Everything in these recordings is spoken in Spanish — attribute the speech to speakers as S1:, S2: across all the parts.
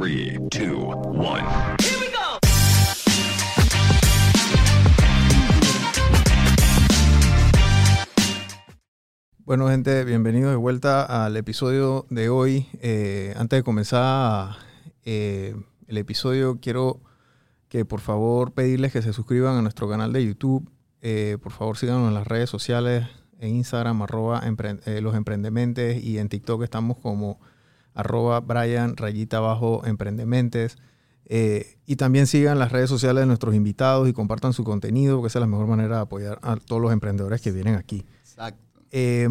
S1: 3, 2, 1.
S2: Bueno, gente, bienvenidos de vuelta al episodio de hoy. Eh, antes de comenzar eh, el episodio, quiero que por favor pedirles que se suscriban a nuestro canal de YouTube. Eh, por favor, síganos en las redes sociales, en Instagram, arroba los emprendementes, y en TikTok estamos como arroba Brian rayita abajo emprendementes. Eh, y también sigan las redes sociales de nuestros invitados y compartan su contenido, porque esa es la mejor manera de apoyar a todos los emprendedores que vienen aquí.
S3: Exacto.
S2: Eh,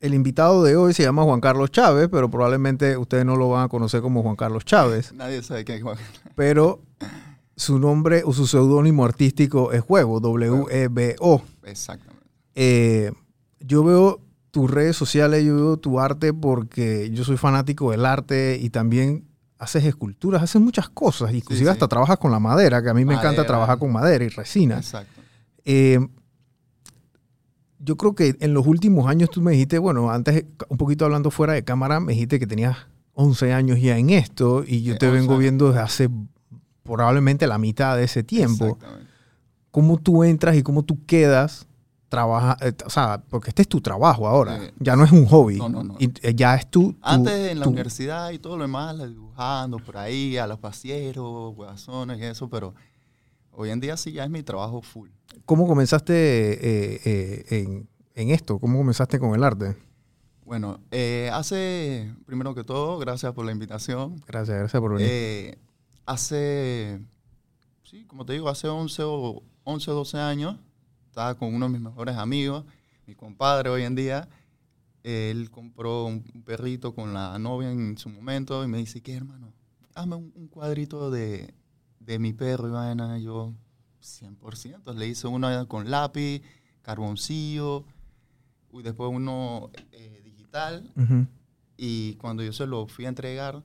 S2: el invitado de hoy se llama Juan Carlos Chávez, pero probablemente ustedes no lo van a conocer como Juan Carlos Chávez,
S3: Nadie sabe quién es Juan.
S2: pero su nombre o su seudónimo artístico es Huevo, W-E-B-O.
S3: Exactamente.
S2: Eh, yo veo tus redes sociales, yo veo tu arte porque yo soy fanático del arte y también haces esculturas, haces muchas cosas, inclusive
S3: sí.
S2: hasta trabajas con la madera, que a mí me encanta trabajar con madera y resina.
S3: Exacto.
S2: Eh, yo creo que en los últimos años tú me dijiste, bueno, antes, un poquito hablando fuera de cámara, me dijiste que tenías 11 años ya en esto y yo
S3: Sí,
S2: te
S3: 11
S2: vengo
S3: años.
S2: viendo desde hace probablemente la mitad de ese tiempo.
S3: Exactamente.
S2: ¿Cómo tú entras y cómo tú quedas? Trabaja, eh, o sea, porque este es tu trabajo ahora,
S3: Sí.
S2: ya no es un hobby.
S3: No, no, no.
S2: Y, eh, ya es tu... tu-
S3: Antes en la
S2: tu-
S3: universidad y todo lo demás, la dibujando por ahí, a los pasieros, huevazones y eso, pero hoy en día sí ya es mi trabajo full.
S2: ¿Cómo comenzaste eh, en, en esto? ¿Cómo comenzaste con el arte?
S3: Bueno, hace, primero que todo, gracias por la invitación.
S2: Gracias, gracias por venir.
S3: Hace, sí, como te digo, hace 11 o 11 o 12 años, estaba con uno de mis mejores amigos, mi compadre hoy en día. Él compró un perrito con la novia en su momento y me dice, ¿qué hermano? Hazme un, un cuadrito de, de mi perro y vaina. Yo, 100%. Le hice uno con lápiz, carboncillo, y después uno eh, digital.
S2: Ujú.
S3: Y cuando yo se lo fui a entregar,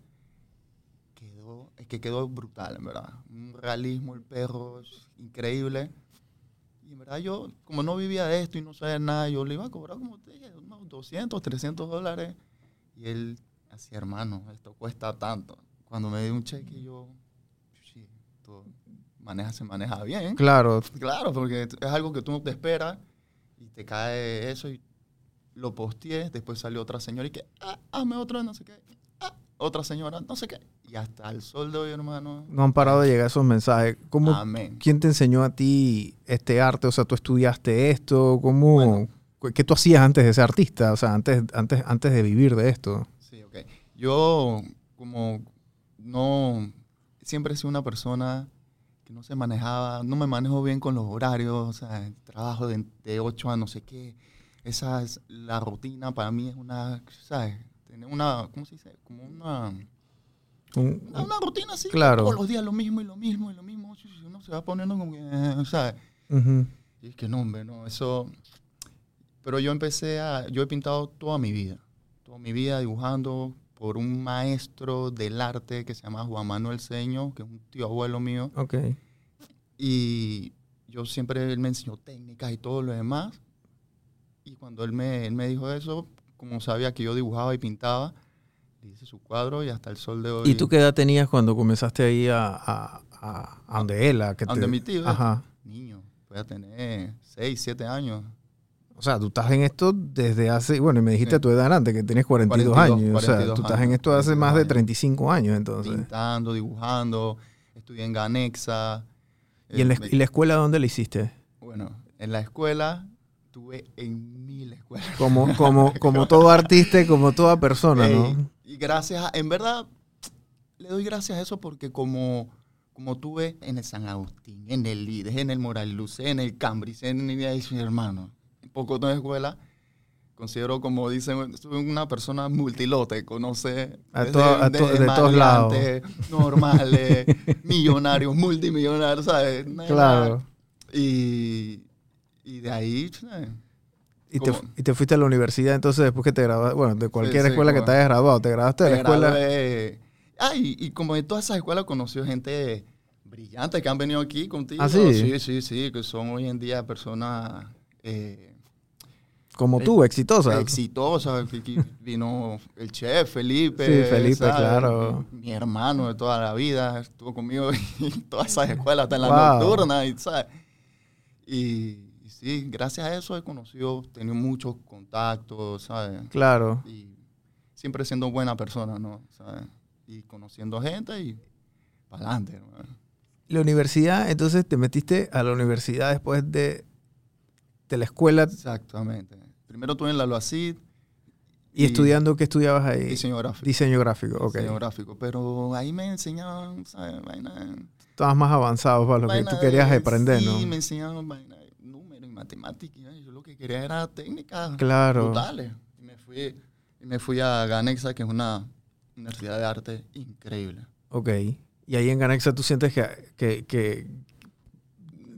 S3: quedó, es que quedó brutal, en verdad. Un realismo, el perro, increíble. Verdad yo, como no vivía de esto y no sabía nada, yo le iba a cobrar, como te dije, unos 200, 300 dólares. Y él, así, hermano, esto cuesta tanto. Cuando me dio un cheque, yo, sí, esto maneja, se maneja bien.
S2: Claro,
S3: Claro, porque es algo que tú no te esperas y te cae eso y lo posteé. Después salió otra señora y que, ah, hazme otro, no sé qué. Ah, otra señora, no sé qué. Y hasta el sol de hoy, hermano.
S2: no han parado de llegar esos mensajes. ¿Cómo,
S3: Amén.
S2: ¿Quién te enseñó a ti este arte? O sea, tú estudiaste esto, ¿cómo,
S3: Bueno.
S2: ¿qué tú hacías antes de ser artista? O sea, antes, antes, antes de vivir de esto.
S3: Sí, ok. Yo, como no, siempre he sido una persona que no se manejaba, no me manejo bien con los horarios, o sea, el trabajo de, de 8 a no sé qué. Esa es la rutina, para mí es una, ¿sabes? Tener una, ¿cómo se dice? Como una,
S2: Un-
S3: una, una rutina así.
S2: Claro.
S3: Todos los días lo mismo y lo mismo y lo mismo. Uno se va poniendo como que, ¿sabes?
S2: Ujú.
S3: Y es que no, hombre, no, eso... Pero yo empecé a... Yo he pintado toda mi vida. Toda mi vida dibujando por un maestro del arte que se llama Juan Manuel Seño, que es un tío abuelo mío.
S2: Ok.
S3: Y yo siempre, él me enseñó técnicas y todo lo demás. Y cuando él me, él me dijo eso, como sabía que yo dibujaba y pintaba, le hice su cuadro y hasta el sol de hoy...
S2: ¿Y tú qué edad tenías cuando comenzaste ahí a, a, a, a donde él? A que
S3: donde mi tío,
S2: Ajá.
S3: Niño, voy a tener 6, 7 años.
S2: O sea, tú estás en esto desde hace, bueno, y me dijiste
S3: Sí.
S2: a tu edad antes, que tienes 42,
S3: 42,
S2: años. o sea,
S3: 42
S2: tú estás en
S3: años,
S2: esto hace
S3: 42
S2: más de
S3: años.
S2: 35 años, entonces.
S3: pintando, dibujando, estudié en Ganexa.
S2: ¿Y, en la,
S3: Eh,
S2: y la escuela dónde la hiciste?
S3: Bueno, en la escuela, tuve en mil escuelas.
S2: Como, como, como todo artista como toda persona, ¿no?
S3: Y gracias a, en verdad, le doy gracias a eso porque como, como tuve en el San Agustín, en el Lides, en el Moral Luz, en el Cambridge, en el mi hermano, en poco de escuela, considero, como dicen, soy una persona multilote, conoce
S2: A
S3: desde-
S2: to- a to-
S3: desde
S2: de todos lados.
S3: normales, millonarios, multimillonarios, ¿sabes?
S2: Claro.
S3: Y, y de ahí, ¿sabes?
S2: Y te, y te fuiste a la universidad entonces después que te graduaste, bueno, de cualquier
S3: sí,
S2: escuela que te hayas graduado, te graduaste de la escuela.
S3: Ah, y, y como en todas esas escuelas conoció gente brillante que han venido aquí contigo.
S2: ¿Ah, sí?
S3: Sí, sí, sí, que son hoy en día personas eh,
S2: Como tú, exitosa.
S3: exitosa. que- que Vino el chef, Felipe.
S2: Sí, Felipe,
S3: ¿sabes?
S2: claro.
S3: Mi, hermano de toda la vida estuvo conmigo en todas esas escuelas, hasta en la
S2: Wow.
S3: nocturna, y, ¿sabes? Y sí, gracias a eso he conocido, tenido muchos contactos, ¿sabes?
S2: Claro.
S3: Y siempre siendo buena persona, ¿no? ¿Sabes? Y conociendo gente y para adelante, ¿no?
S2: La universidad, entonces te metiste a la universidad después de, de la escuela
S3: Exactamente. Primero estuve en la Loacid.
S2: y, estudiando, ¿qué estudiabas ahí?
S3: Diseño gráfico.
S2: Diseño gráfico, ok.
S3: Diseño gráfico. Pero ahí me enseñaban, ¿sabes? Vaina,
S2: Estabas más avanzado para lo que tú querías
S3: de-
S2: aprender,
S3: sí,
S2: ¿no?
S3: me enseñaban vaina de números y matemáticas. Yo lo que quería era técnicas
S2: Claro.
S3: brutales. Y me fui, y me fui a Ganexa, que es una universidad de arte increíble.
S2: Ok. Y ahí en Ganexa tú sientes que, que, que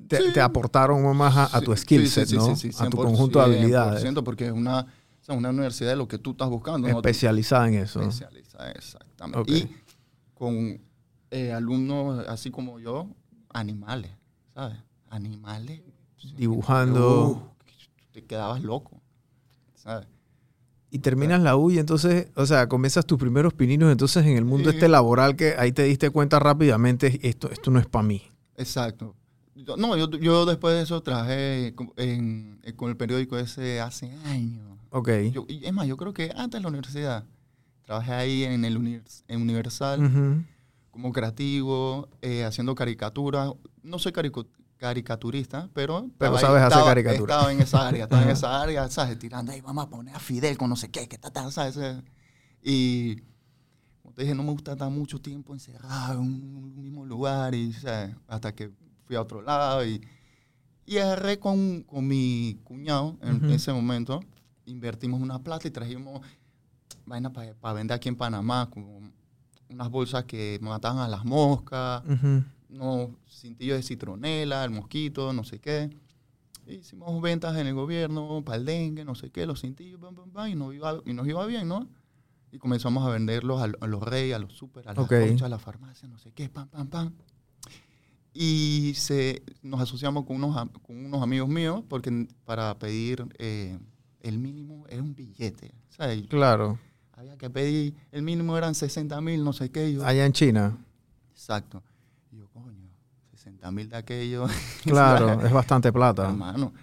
S2: te,
S3: Sí.
S2: te aportaron más a, a tu skill set,
S3: sí,
S2: ¿no?
S3: sí, sí,
S2: a tu
S3: 100%,
S2: conjunto de habilidades.
S3: 100%, porque es una, o sea, una universidad de lo que tú estás buscando. ¿no?
S2: Especializada en eso.
S3: Especializada, exactamente. Y con eh, alumnos así como yo, animales, ¿sabes? Animales.
S2: Dibujando.
S3: Uh, te quedabas loco, ¿sabes?
S2: Y terminas la U y entonces, o sea, comienzas tus primeros pininos entonces en el mundo
S3: Sí.
S2: este laboral que ahí te diste cuenta rápidamente, esto, esto no es para mí.
S3: Exacto. Yo- no, yo, yo después de eso trabajé con, en- en- con el periódico ese hace años.
S2: Ok.
S3: Yo- y es más, yo creo que antes de la universidad trabajé ahí en el univers- en Universal
S2: Ujú.
S3: como creativo, eh, haciendo caricaturas. No soy carico- caricaturista, pero...
S2: Pero
S3: estaba
S2: sabes hacer caricatura.
S3: Estaba en esa área, estaba en esa área, ¿sabes? Tirando ahí, vamos a poner a Fidel con no sé qué, que tal, tal, ¿sabes? Y, como te dije, no me gusta estar mucho tiempo encerrado en un mismo lugar, y, ¿sabes? Hasta que fui a otro lado y... Y agarré con, con mi cuñado en
S2: Ujú.
S3: ese momento, invertimos una plata y trajimos vaina para vender aquí en Panamá, como unas bolsas que mataban a las moscas,
S2: Ujú.
S3: Unos cintillos de citronela, el mosquito, no sé qué. Hicimos ventas en el gobierno para el dengue, no sé qué, los cintillos, bam, bam, bam, y, nos iba, y nos iba bien, ¿no? Y comenzamos a venderlos a, a los reyes, a los super, a las
S2: Ok.
S3: conchas, a la farmacia, no sé qué, pam, pam, pam. Y se, nos asociamos con unos, con unos amigos míos porque para pedir eh, el mínimo era un billete. ¿sabes?
S2: Claro.
S3: Había que pedir, el mínimo eran 60 mil, no sé qué. yo,
S2: Allá en China.
S3: Exacto. Y yo, coño, 60 mil de aquello.
S2: Claro, es bastante plata.
S3: Hermano.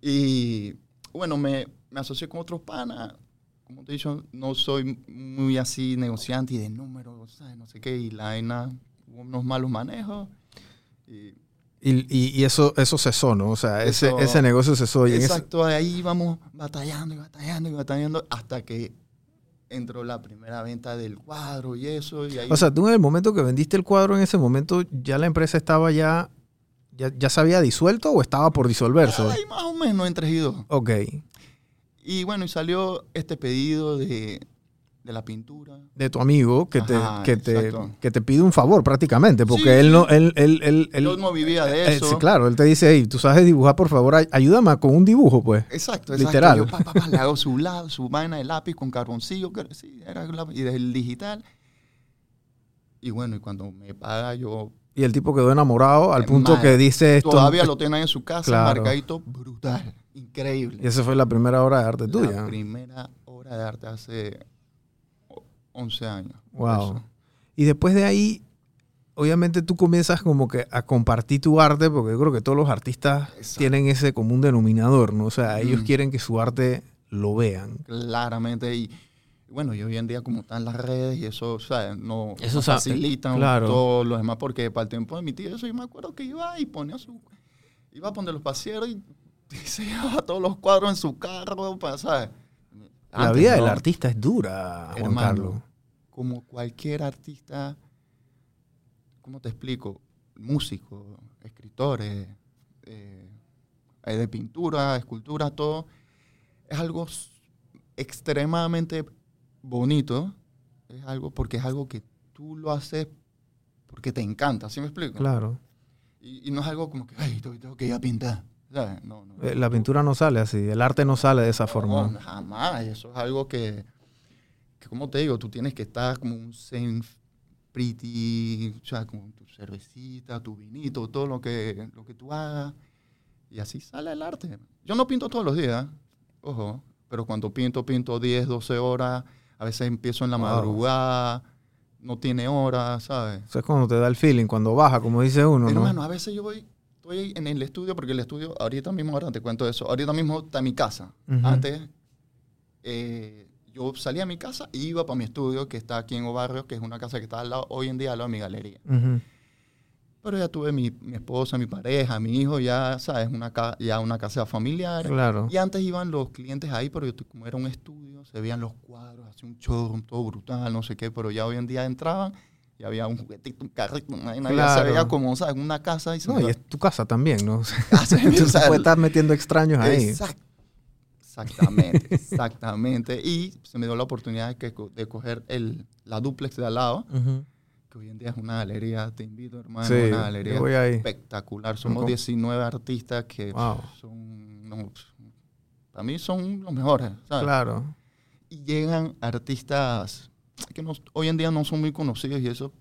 S3: Y bueno, me, me asocié con otros panas. Como te he dicho, no soy muy así negociante y de números, ¿sabes? no sé qué. Y la vaina, hubo unos malos manejos. Y,
S2: Y, y- y eso, eso cesó, ¿no? O sea, ese,
S3: Eso-
S2: ese negocio cesó. Y en ese-
S3: exacto, ahí íbamos batallando y batallando y batallando hasta que entró la primera venta del cuadro y eso. Y ahí,
S2: o sea, tú en el momento que vendiste el cuadro, en ese momento ya la empresa estaba ya, ya, ya se había disuelto o estaba por disolverse.
S3: ahí más o menos entre y dos.
S2: Ok.
S3: Y bueno, y salió este pedido de, de la pintura.
S2: De tu amigo que te, que te, que te pide un favor prácticamente, porque
S3: Sí,
S2: él no, él, él, él, él-
S3: Yo no vivía de
S2: eh,
S3: eso.
S2: sí, claro, él te dice, hey, tú sabes dibujar, por favor, ay- ayúdame con un dibujo, pues.
S3: Exacto, exacto.
S2: Literal.
S3: Yo, pa, pa, pa, le hago su, la- su vaina de lápiz con carboncillo, que- sí, era la- y del digital. Y bueno, y cuando me paga, yo
S2: Y el tipo quedó enamorado al
S3: Eh,
S2: punto
S3: madre,
S2: que dice esto.
S3: todavía lo tiene ahí en su casa,
S2: Claro.
S3: marcadito, brutal, increíble.
S2: Y esa fue la primera obra de arte
S3: La
S2: tuya.
S3: primera obra de arte hace 11 años.
S2: Wow.
S3: Eso.
S2: Y después de ahí, obviamente tú comienzas como que a compartir tu arte, porque yo creo que todos los artistas
S3: Exacto.
S2: tienen ese común denominador, ¿no? O sea, ellos
S3: Mm.
S2: quieren que su arte lo vean.
S3: Claramente. Y bueno, y hoy en día como están las redes y eso, o sea, no
S2: Eso
S3: facilitan
S2: claro.
S3: todo lo demás, porque para el tiempo de mi tío, eso yo me acuerdo que iba y ponía su... Iba a poner los pasieros y, y se llevaba todos los cuadros en su carro, para, ¿sabes?
S2: la
S3: Antes,
S2: vida del artista es dura, Juan
S3: Hermano,
S2: Carlos.
S3: Como cualquier artista, ¿cómo te explico? Músicos, escritores, eh, de pintura, escultura, todo. Es algo extremadamente bonito. Es algo porque es algo que tú lo haces porque te encanta, ¿sí me explico?
S2: Claro.
S3: Y, y no es algo como que, ay, tengo que ir a pintar. No, no.
S2: Eh, La pintura no sale así, el arte no sale de esa
S3: No,
S2: forma.
S3: jamás. Eso es algo que, que, como te digo, tú tienes que estar como un zen pretty, o sea, con tu cervecita, tu vinito, todo lo que, lo que tú hagas. Y así sale el arte. Yo no pinto todos los días. Ojo, pero cuando pinto, pinto 10, 12 horas, a veces empiezo en la
S2: Wow.
S3: madrugada, no tiene hora, ¿sabes?
S2: Eso es cuando te da el feeling, cuando baja, como dice uno, ¿no?
S3: Hermano, a veces yo voy, estoy en el estudio, porque el estudio, ahorita mismo, ahora te cuento eso, ahorita mismo está en mi casa.
S2: Ujú.
S3: Antes, eh, yo salía a mi casa y iba para mi estudio, que está aquí en Obarrio, que es una casa que está al lado, hoy en día al lado de mi galería.
S2: Ujú.
S3: Pero ya tuve mi, mi esposa, mi pareja, mi hijo, ya, ¿sabes? Una ca- ya una casa familiar.
S2: Claro.
S3: Y antes iban los clientes ahí, pero yo, como era un estudio, se veían los cuadros, hacía un showroom todo brutal, no sé qué, pero ya hoy en día entraban y había un juguetito, un carrito, una vaina, ya
S2: Claro.
S3: se veía como, ¿sabes? Una casa y se
S2: No,
S3: me
S2: y es tu casa también, ¿no?
S3: Mi
S2: Entonces
S3: casa.
S2: puedes estar metiendo extraños ahí.
S3: Exact- Exactamente, exactamente. Y se me dio la oportunidad de, coger el, la duplex de al lado, que hoy en día es una galería, te invito hermano,
S2: Sí,
S3: una galería espectacular. Somos
S2: ¿Cómo?
S3: 19 artistas que
S2: Wow.
S3: son, no, para mí son los mejores, ¿sabes?
S2: Claro.
S3: Y llegan artistas que no- hoy en día no son muy conocidos y eso,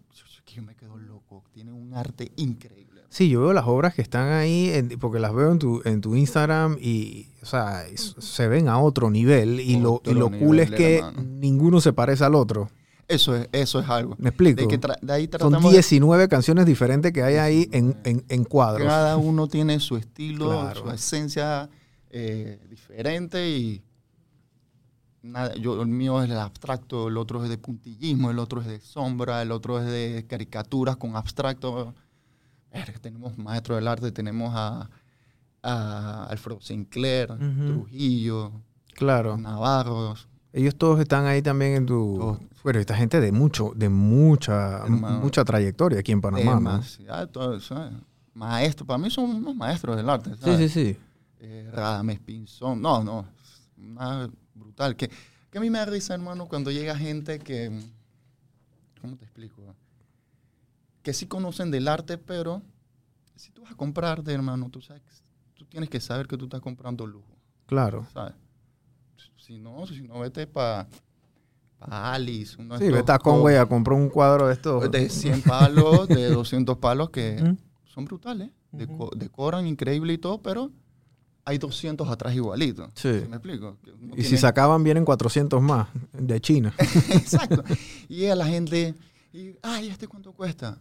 S3: que yo me quedo loco. Tienen un arte increíble.
S2: Sí, yo veo las obras que están ahí, en- porque las veo en tu, en tu Instagram y, o sea, es- se ven a otro nivel y lo, y lo cool es que ninguno se parece al otro.
S3: Eso es, eso es algo.
S2: ¿Me explico?
S3: De, que de ahí
S2: Son
S3: tratamos de-
S2: 19 canciones diferentes que hay ahí en, en, en cuadros.
S3: Cada uno tiene su estilo,
S2: Claro.
S3: su esencia eh, diferente y nada, yo, el mío es el abstracto, el otro es de puntillismo, el otro es de sombra, el otro es de caricaturas con abstracto. Verga, tenemos maestros del arte, tenemos a, a Alfredo Sinclair,
S2: Ujú.
S3: Trujillo,
S2: Claro.
S3: Navarros.
S2: Ellos todos están ahí también en tu...
S3: Todos.
S2: Bueno, esta gente de mucho, de mucha,
S3: Hermano.
S2: mucha trayectoria aquí en Panamá, ¿no?
S3: ¿sabes? Maestros, para mí son unos maestros del arte.
S2: Sí,
S3: ¿sabes?
S2: sí, sí.
S3: eh, Radames Pinzón. No, no, una brutal. Que, que a mí me da risa, hermano, cuando llega gente que, ¿cómo te explico? Que sí conocen del arte, pero si tú vas a comprarte, hermano, tú, sabes, tú tienes que saber que tú estás comprando lujo,
S2: Claro.
S3: ¿sabes? Si no, si no, vete para pa Alice. uno de
S2: Sí,
S3: estos
S2: vete a
S3: co-
S2: Conway a comprar un cuadro de estos.
S3: De 100 palos, de 200 palos, que
S2: ¿Mm?
S3: son brutales.
S2: Ujú.
S3: deco- decoran increíble y todo, pero hay 200 atrás igualitos.
S2: Sí.
S3: ¿Me explico? Uno
S2: Y si sacaban, vienen 400 más de China.
S3: Exacto. Y llega la gente y, ay, ¿este cuánto cuesta?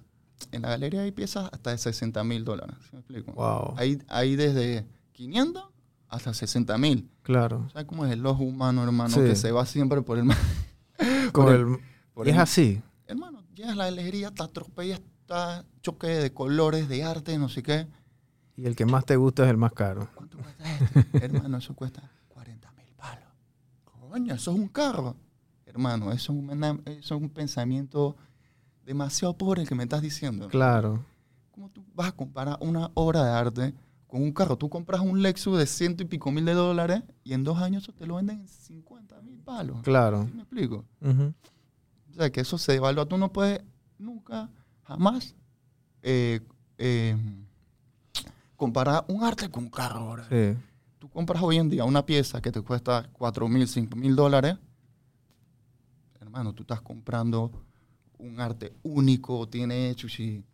S3: En la galería hay piezas hasta de 60 mil dólares. ¿sí me explico?
S2: Wow.
S3: Hay, hay desde 500 hasta 60 mil.
S2: Claro.
S3: ¿Sabes cómo es el ojo humano, hermano?
S2: Sí.
S3: Que se va siempre por el... por
S2: el-
S3: por
S2: y es
S3: el-
S2: así.
S3: Hermano, llegas a la galería, te atropellas, está choque de colores, de arte, no sé qué.
S2: Y el que más te gusta es el más caro.
S3: ¿Cuánto cuesta este? Hermano, eso cuesta 40 mil palos. Coño, eso es un carro. Hermano, eso es, una- eso es un pensamiento demasiado pobre el que me estás diciendo.
S2: Claro.
S3: ¿Cómo tú vas a comparar una obra de arte con un carro? Tú compras un Lexus de ciento y pico mil de dólares y en dos años eso te lo venden en 50 mil palos.
S2: Claro.
S3: ¿Sí me explico? O sea, que eso se devalúa. Tú no puedes nunca, jamás, eh, eh, comparar un arte con un carro ahora.
S2: Sí.
S3: Tú compras hoy en día una pieza que te cuesta 4 mil, 5 mil dólares. Hermano, tú estás comprando un arte único, tiene chuchi,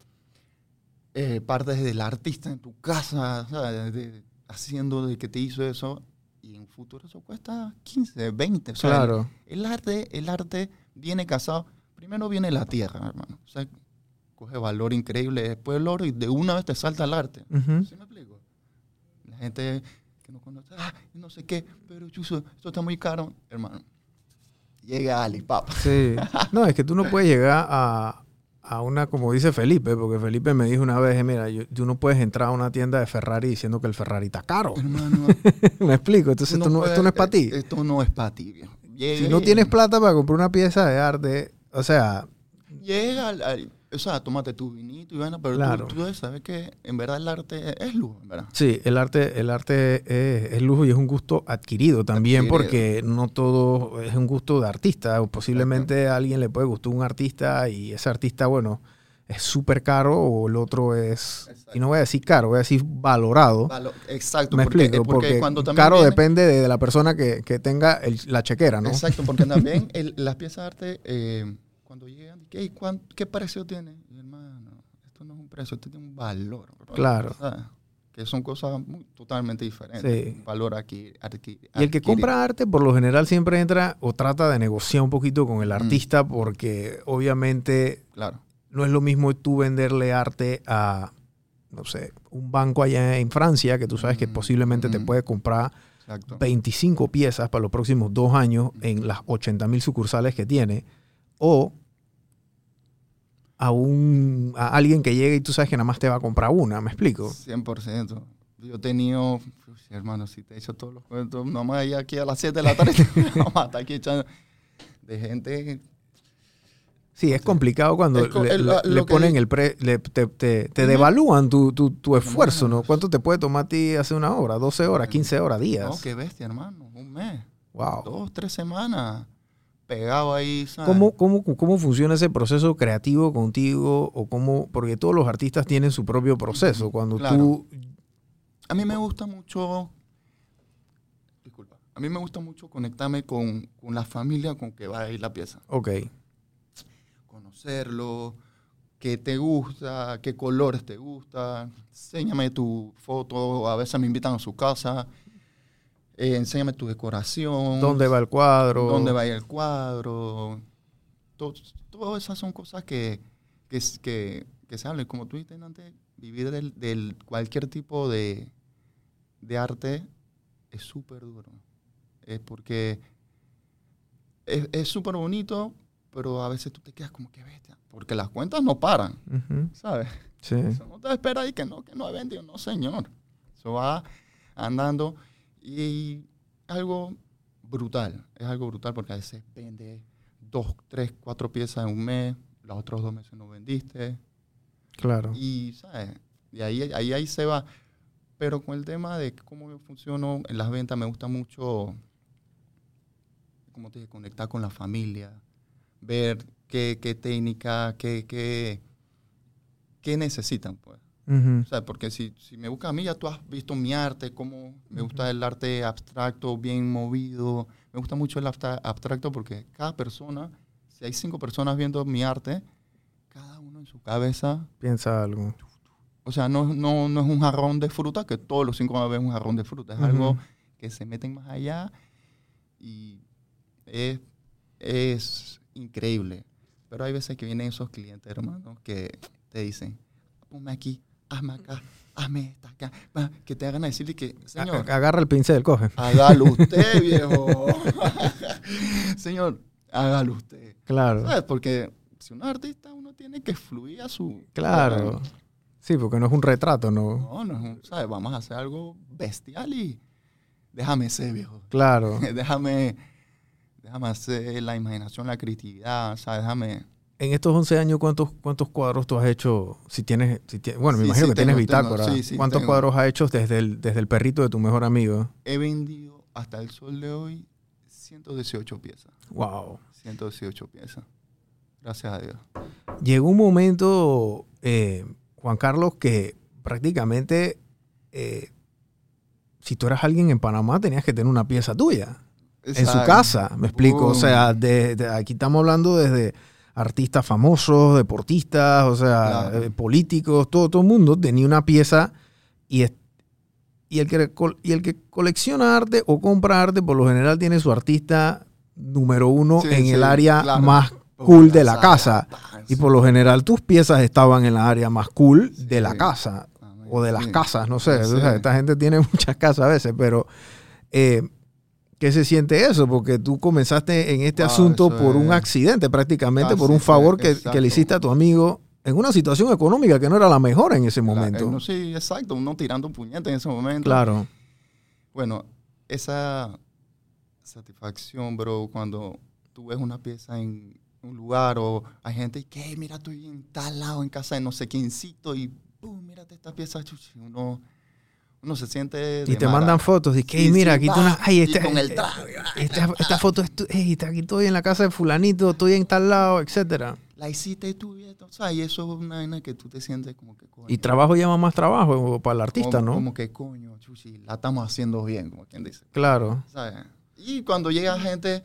S3: eh, partes del artista en tu casa, ¿sabes? De- haciendo de que te hizo eso. Y en futuro eso cuesta 15, 20. O sea,
S2: Claro.
S3: el arte, el arte viene casado. Primero viene la tierra, hermano. O sea, coge valor increíble, después el oro y de una vez te salta el arte.
S2: Ujú.
S3: ¿Sí me explico? La gente que no conoce, ah, no sé qué, pero chuzo, esto está muy caro, hermano. Llega Alipapa.
S2: Sí. No, es que tú no puedes llegar a, a una, como dice Felipe, porque Felipe me dijo una vez, mira, yo- tú no puedes entrar a una tienda de Ferrari diciendo que el Ferrari está caro.
S3: Hermano,
S2: ¿Me explico? Entonces esto, no,
S3: puede-
S2: esto no es para ti.
S3: Esto no es para ti, viejo. Llega
S2: Si no tienes plata para comprar una pieza de arte, o sea,
S3: Llega, al, al- o sea, tómate tu vinito y vaina, pero
S2: Claro.
S3: tú, saber que en verdad el arte es en verdad.
S2: sí, el arte, el arte es, es lujo y es un gusto adquirido también
S3: Adquirido.
S2: porque no todo es un gusto de artista. O posiblemente a alguien le puede gustar un artista y ese artista, bueno, es súper caro o el otro es, y no voy a decir caro, voy a decir valorado.
S3: Valo- Exacto,
S2: Me
S3: porque,
S2: explico,
S3: porque
S2: porque
S3: cuando también
S2: caro
S3: viene-
S2: depende de, de la persona que, que tenga el- la chequera, ¿no?
S3: Exacto, porque también el- las piezas de arte, eh, cuando llegan, ¿qué, cuán- ¿qué precio tiene? Y, hermano, esto no es un precio, esto tiene un valor.
S2: Claro.
S3: Que son cosas muy- totalmente diferentes.
S2: Sí.
S3: Un valor aquí.
S2: Y el que compra arte, por lo general, siempre entra o trata de negociar un poquito con el
S3: Mm.
S2: artista, porque obviamente
S3: Claro.
S2: no es lo mismo tú venderle arte a, no sé, un banco allá en Francia, que tú sabes que
S3: Mm,
S2: posiblemente te
S3: mm.
S2: puede comprar
S3: Exacto.
S2: 25 piezas para los próximos dos años en las 80 mil sucursales que tiene, o a, un, a alguien que llegue y tú sabes que nada más te va a comprar una, ¿me explico?
S3: 100%. Yo he tenido, hermano, si te he hecho todos los cuentos, nomás ahí aquí a las 7 de la tarde, a estar aquí echando de gente.
S2: Sí, es complicado cuando
S3: Es
S2: le,
S3: el-
S2: le-
S3: que
S2: ponen
S3: di-
S2: el pre, le- te, te- te devalúan tu, tu- tu esfuerzo, ¿no? ¿Cuánto te puede tomar a ti hacer una hora? ¿12 horas, 15 horas, días?
S3: No, qué bestia, hermano. Un mes,
S2: Wow.
S3: dos, tres semanas. Pegado ahí, ¿sabes?
S2: ¿Cómo, cómo, ¿Cómo funciona ese proceso creativo contigo? O cómo, porque todos los artistas tienen su propio proceso. Cuando
S3: Claro.
S2: tú...
S3: A mí me gusta mucho. Disculpa. A mí me gusta mucho conectarme con, con la familia con que va a ir la pieza.
S2: Ok,
S3: conocerlo, qué te gusta, qué colores te gustan, enséñame tu foto, a veces me invitan a su casa, eh, enséñame tu decoración,
S2: ¿dónde va el cuadro?
S3: dónde va el cuadro, To- todas esas son cosas que, que, que, que se hablan, como tú dijiste antes, vivir del, del cualquier tipo de, de arte es súper duro, es porque es súper bonito, pero a veces tú te quedas como que bestia, porque las cuentas no paran, ¿sabes?
S2: Sí.
S3: Eso no te espera ahí que no, que no he vendido, no señor. Eso va andando y algo brutal, es algo brutal porque a veces vende dos, tres, cuatro piezas en un mes, los otros dos meses no vendiste
S2: Claro.
S3: y, ¿sabes? Y ahí, ahí, ahí se va. Pero con el tema de cómo yo funciono en las ventas, me gusta mucho, como te dije, conectar con la familia, ver qué, qué técnica, qué, qué, qué necesitan, pues.
S2: Ujú,
S3: O sea, porque si, si me buscas a mí, ya tú has visto mi arte, cómo me gusta el arte abstracto, bien movido. Me gusta mucho el abstra- abstracto porque cada persona, si hay cinco personas viendo mi arte, cada uno en su cabeza,
S2: Piensa algo.
S3: o sea, no, no, no es un jarrón de fruta, que todos los cinco van a ver un jarrón de fruta. Es algo
S2: Ujú.
S3: que se meten más allá y es, es increíble. Pero hay veces que vienen esos clientes, hermano, que te dicen, ponme aquí, hazme acá, hazme esta acá, que te hagan a decirle que, señor,
S2: Agarra el pincel, coge.
S3: hágalo usted, viejo. señor, hágalo usted.
S2: Claro.
S3: ¿Sabes? Porque si uno es artista, uno tiene que fluir a su...
S2: Claro. Sí, porque no es un retrato, ¿no?
S3: No, no es un- ¿sabes? Vamos a hacer algo bestial y déjame ser, viejo.
S2: Claro.
S3: déjame, déjame hacer la imaginación, la creatividad, ¿sabes? Déjame...
S2: En estos 11 años, ¿cuántos, cuántos cuadros tú has hecho? Si tienes, si bueno, me
S3: Sí,
S2: imagino
S3: sí,
S2: que tienes
S3: tengo, tengo,
S2: bitácora.
S3: sí, sí,
S2: ¿Cuántos
S3: tengo.
S2: cuadros has hecho desde el, desde el perrito de tu mejor amigo?
S3: He vendido hasta el sol de hoy 118 piezas.
S2: Wow.
S3: 118 piezas. Gracias a Dios.
S2: Llegó un momento, eh, Juan Carlos, que prácticamente, eh, si tú eras alguien en Panamá, tenías que tener una pieza tuya. En su casa, me explico. O sea, de, de- aquí estamos hablando desde artistas famosos, deportistas, o sea,
S3: Claro.
S2: eh, políticos, todo, todo el mundo tenía una pieza y, es- y, el que, y el que colecciona arte o compra arte, por lo general tiene su artista número uno
S3: Sí,
S2: en
S3: sí,
S2: el área
S3: claro.
S2: más cool de la casa. Y por lo general tus piezas estaban en la área más cool de la casa
S3: Amén,
S2: o de las casas, no sé.
S3: Sí.
S2: o sea, esta gente tiene muchas casas a veces, pero eh, ¿qué se siente eso? Porque tú comenzaste en este
S3: Wow,
S2: asunto por un accidente prácticamente, por
S3: Casi
S2: un favor que, que le hiciste a tu amigo en una situación económica que no era la mejor en ese momento.
S3: no, sí, exacto. Uno tirando puñetes en ese momento.
S2: Claro,
S3: Bueno, esa satisfacción, bro, cuando tú ves una pieza en un lugar o hay gente que, "Hey, mira, estoy en tal lado, en casa de no sé quiéncito y, ¡pum!, mírate esta pieza, chuchi. Uno, uno se siente...
S2: y te
S3: mara-
S2: mandan fotos y que,
S3: Sí,
S2: "Ey, mira,
S3: sí,
S2: aquí una, ay,
S3: y
S2: este-
S3: con el traje,
S2: esta, esta foto es tu- ey, está aquí estoy en la casa de fulanito, estoy en tal lado, etcétera.
S3: La hiciste tú y esto, o sea, y eso es una vaina que tú te sientes como que, coño.
S2: Y trabajo llama más trabajo para el artista,
S3: como,
S2: ¿no?
S3: Como que, coño, chuchi, la estamos haciendo bien, como quien dice.
S2: Claro.
S3: ¿sabes? Y cuando llega gente,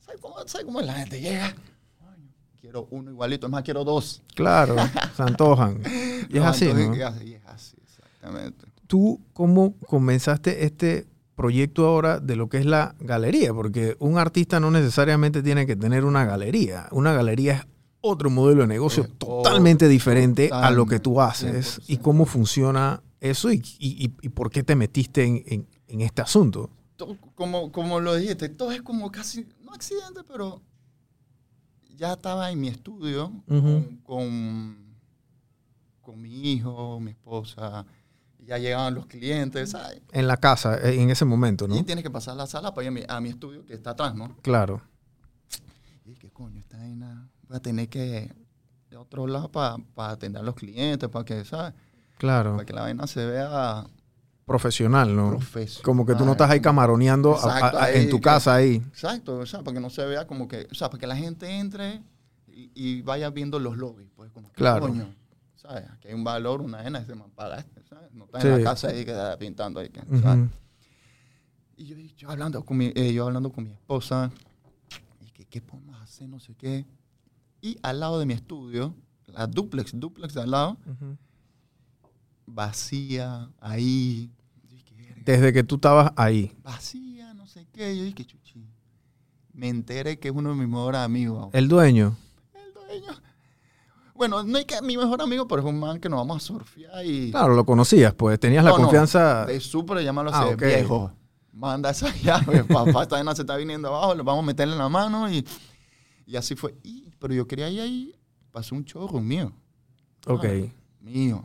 S3: ¿sabes cómo, ¿sabes cómo es la gente? Llega, "Coño, quiero uno igualito, es más, quiero dos.
S2: Claro, se antojan. Y es
S3: No,
S2: así,
S3: entonces,
S2: ¿no?
S3: Y es así, exactamente.
S2: Tú cómo comenzaste este proyecto ahora de lo que es la galería, porque un artista no necesariamente tiene que tener una galería. Una galería es otro modelo de negocio
S3: Es
S2: totalmente diferente a lo que tú haces y
S3: 100%.
S2: cómo funciona eso y, y- y- por qué te metiste en, en- en este asunto.
S3: como, como lo dijiste, todo es como casi, no accidente, pero ya estaba en mi estudio con, con, con mi hijo, mi esposa, ya llegaban los clientes, ¿sabes?
S2: En la casa, eh, en ese momento, ¿no?
S3: Y tienes que pasar la sala para ir a mi, a mi estudio que está atrás, ¿no?
S2: Claro.
S3: Y qué coño, esta vaina, voy a tener que de otro lado para atender a los clientes, para que, ¿sabes?
S2: Claro.
S3: Para que la vaina se vea
S2: Profesional, ¿no?
S3: profesional.
S2: Como que tú no estás ahí camaroneando a-
S3: Exacto,
S2: a- a- en tu
S3: que-
S2: casa ahí.
S3: Exacto, o sea, para que no se vea como que, o sea, para que la gente entre y, y vaya viendo los lobbies, pues como que,
S2: Claro.
S3: coño, ¿sabes? Aquí hay un valor, una ena, ese man pagaste, ¿sabes? No está
S2: Sí.
S3: en la casa ahí que está pintando ahí, ¿sabes?
S2: Ujú.
S3: Y yo, yo hablando con mi, eh, yo hablando con mi esposa, y que, ¿qué podemos hacer? No sé qué. Y al lado de mi estudio, la duplex, duplex de al lado, vacía, ahí.
S2: Desde que tú estabas ahí.
S3: vacía, no sé qué. Yo dije, chuchi. Me enteré que es uno de mis mejores amigos.
S2: El dueño.
S3: El dueño. Bueno, no es que es mi mejor amigo, pero es un man que nos vamos a surfear y.
S2: Claro, lo conocías, pues. Tenías la
S3: No, no,
S2: confianza.
S3: De súper llamarlo
S2: Ah,
S3: así,
S2: ok.
S3: viejo. Manda esa llave, papá, esta vaina se está viniendo abajo, le vamos a meterle en la mano y, y así fue. Y, pero yo quería ir ahí, pasó un chorro mío.
S2: Ok.
S3: Ah, mío.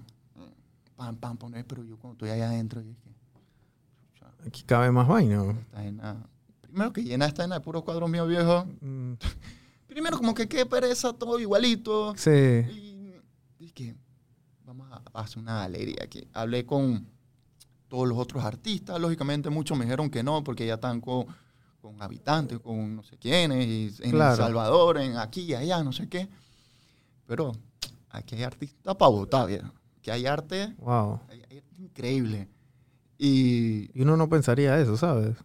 S3: Pam, pam, poner, pero yo cuando estoy allá adentro, yo dije, "Chucha,
S2: Aquí cabe más vaina.
S3: esta vaina- Primero que llena esta vaina de puros cuadros míos viejos.
S2: Mm,
S3: Primero como que qué pereza, todo igualito.
S2: Sí.
S3: Y dije, vamos a hacer una galería aquí. Hablé con todos los otros artistas, lógicamente muchos me dijeron que no, porque ya están con, con habitantes, con no sé quiénes, y en
S2: Claro.
S3: El Salvador, en aquí y allá, no sé qué. Pero aquí hay artistas para votar. Aquí hay arte,
S2: Wow.
S3: hay, hay arte increíble. Y
S2: Y uno no pensaría eso, ¿sabes?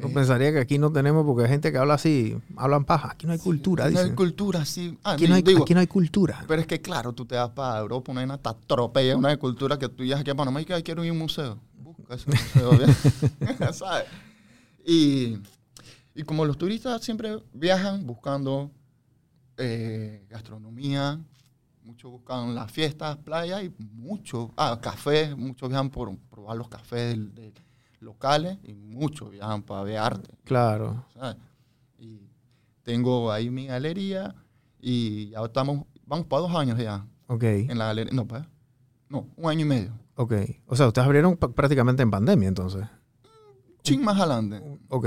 S2: Uno
S3: Eh.
S2: pensaría que aquí no tenemos, porque hay gente que habla así, hablan paja. Aquí no hay cultura,
S3: no hay cultura. Ah,
S2: Aquí no hay,
S3: digo,
S2: aquí no hay cultura.
S3: Pero es que, claro, tú te vas para Europa, una te atropella, una de cultura que tú llegas aquí a Panamá y que "Ay, quiero ir a un museo. Busca ese museo. ¿sabes? Y, y como los turistas siempre viajan buscando eh, gastronomía, muchos buscan las fiestas, playas y muchos, ah, café, muchos viajan por probar los cafés del- del- locales y muchos viajan para ver arte.
S2: Claro.
S3: ¿sabes? Y tengo ahí mi galería y ya estamos, vamos para dos años ya
S2: Ok.
S3: en la galería. No, pues, no, un año y medio.
S2: Ok. O sea, ustedes abrieron prácticamente en pandemia, entonces.
S3: Ching más adelante.
S2: Ok.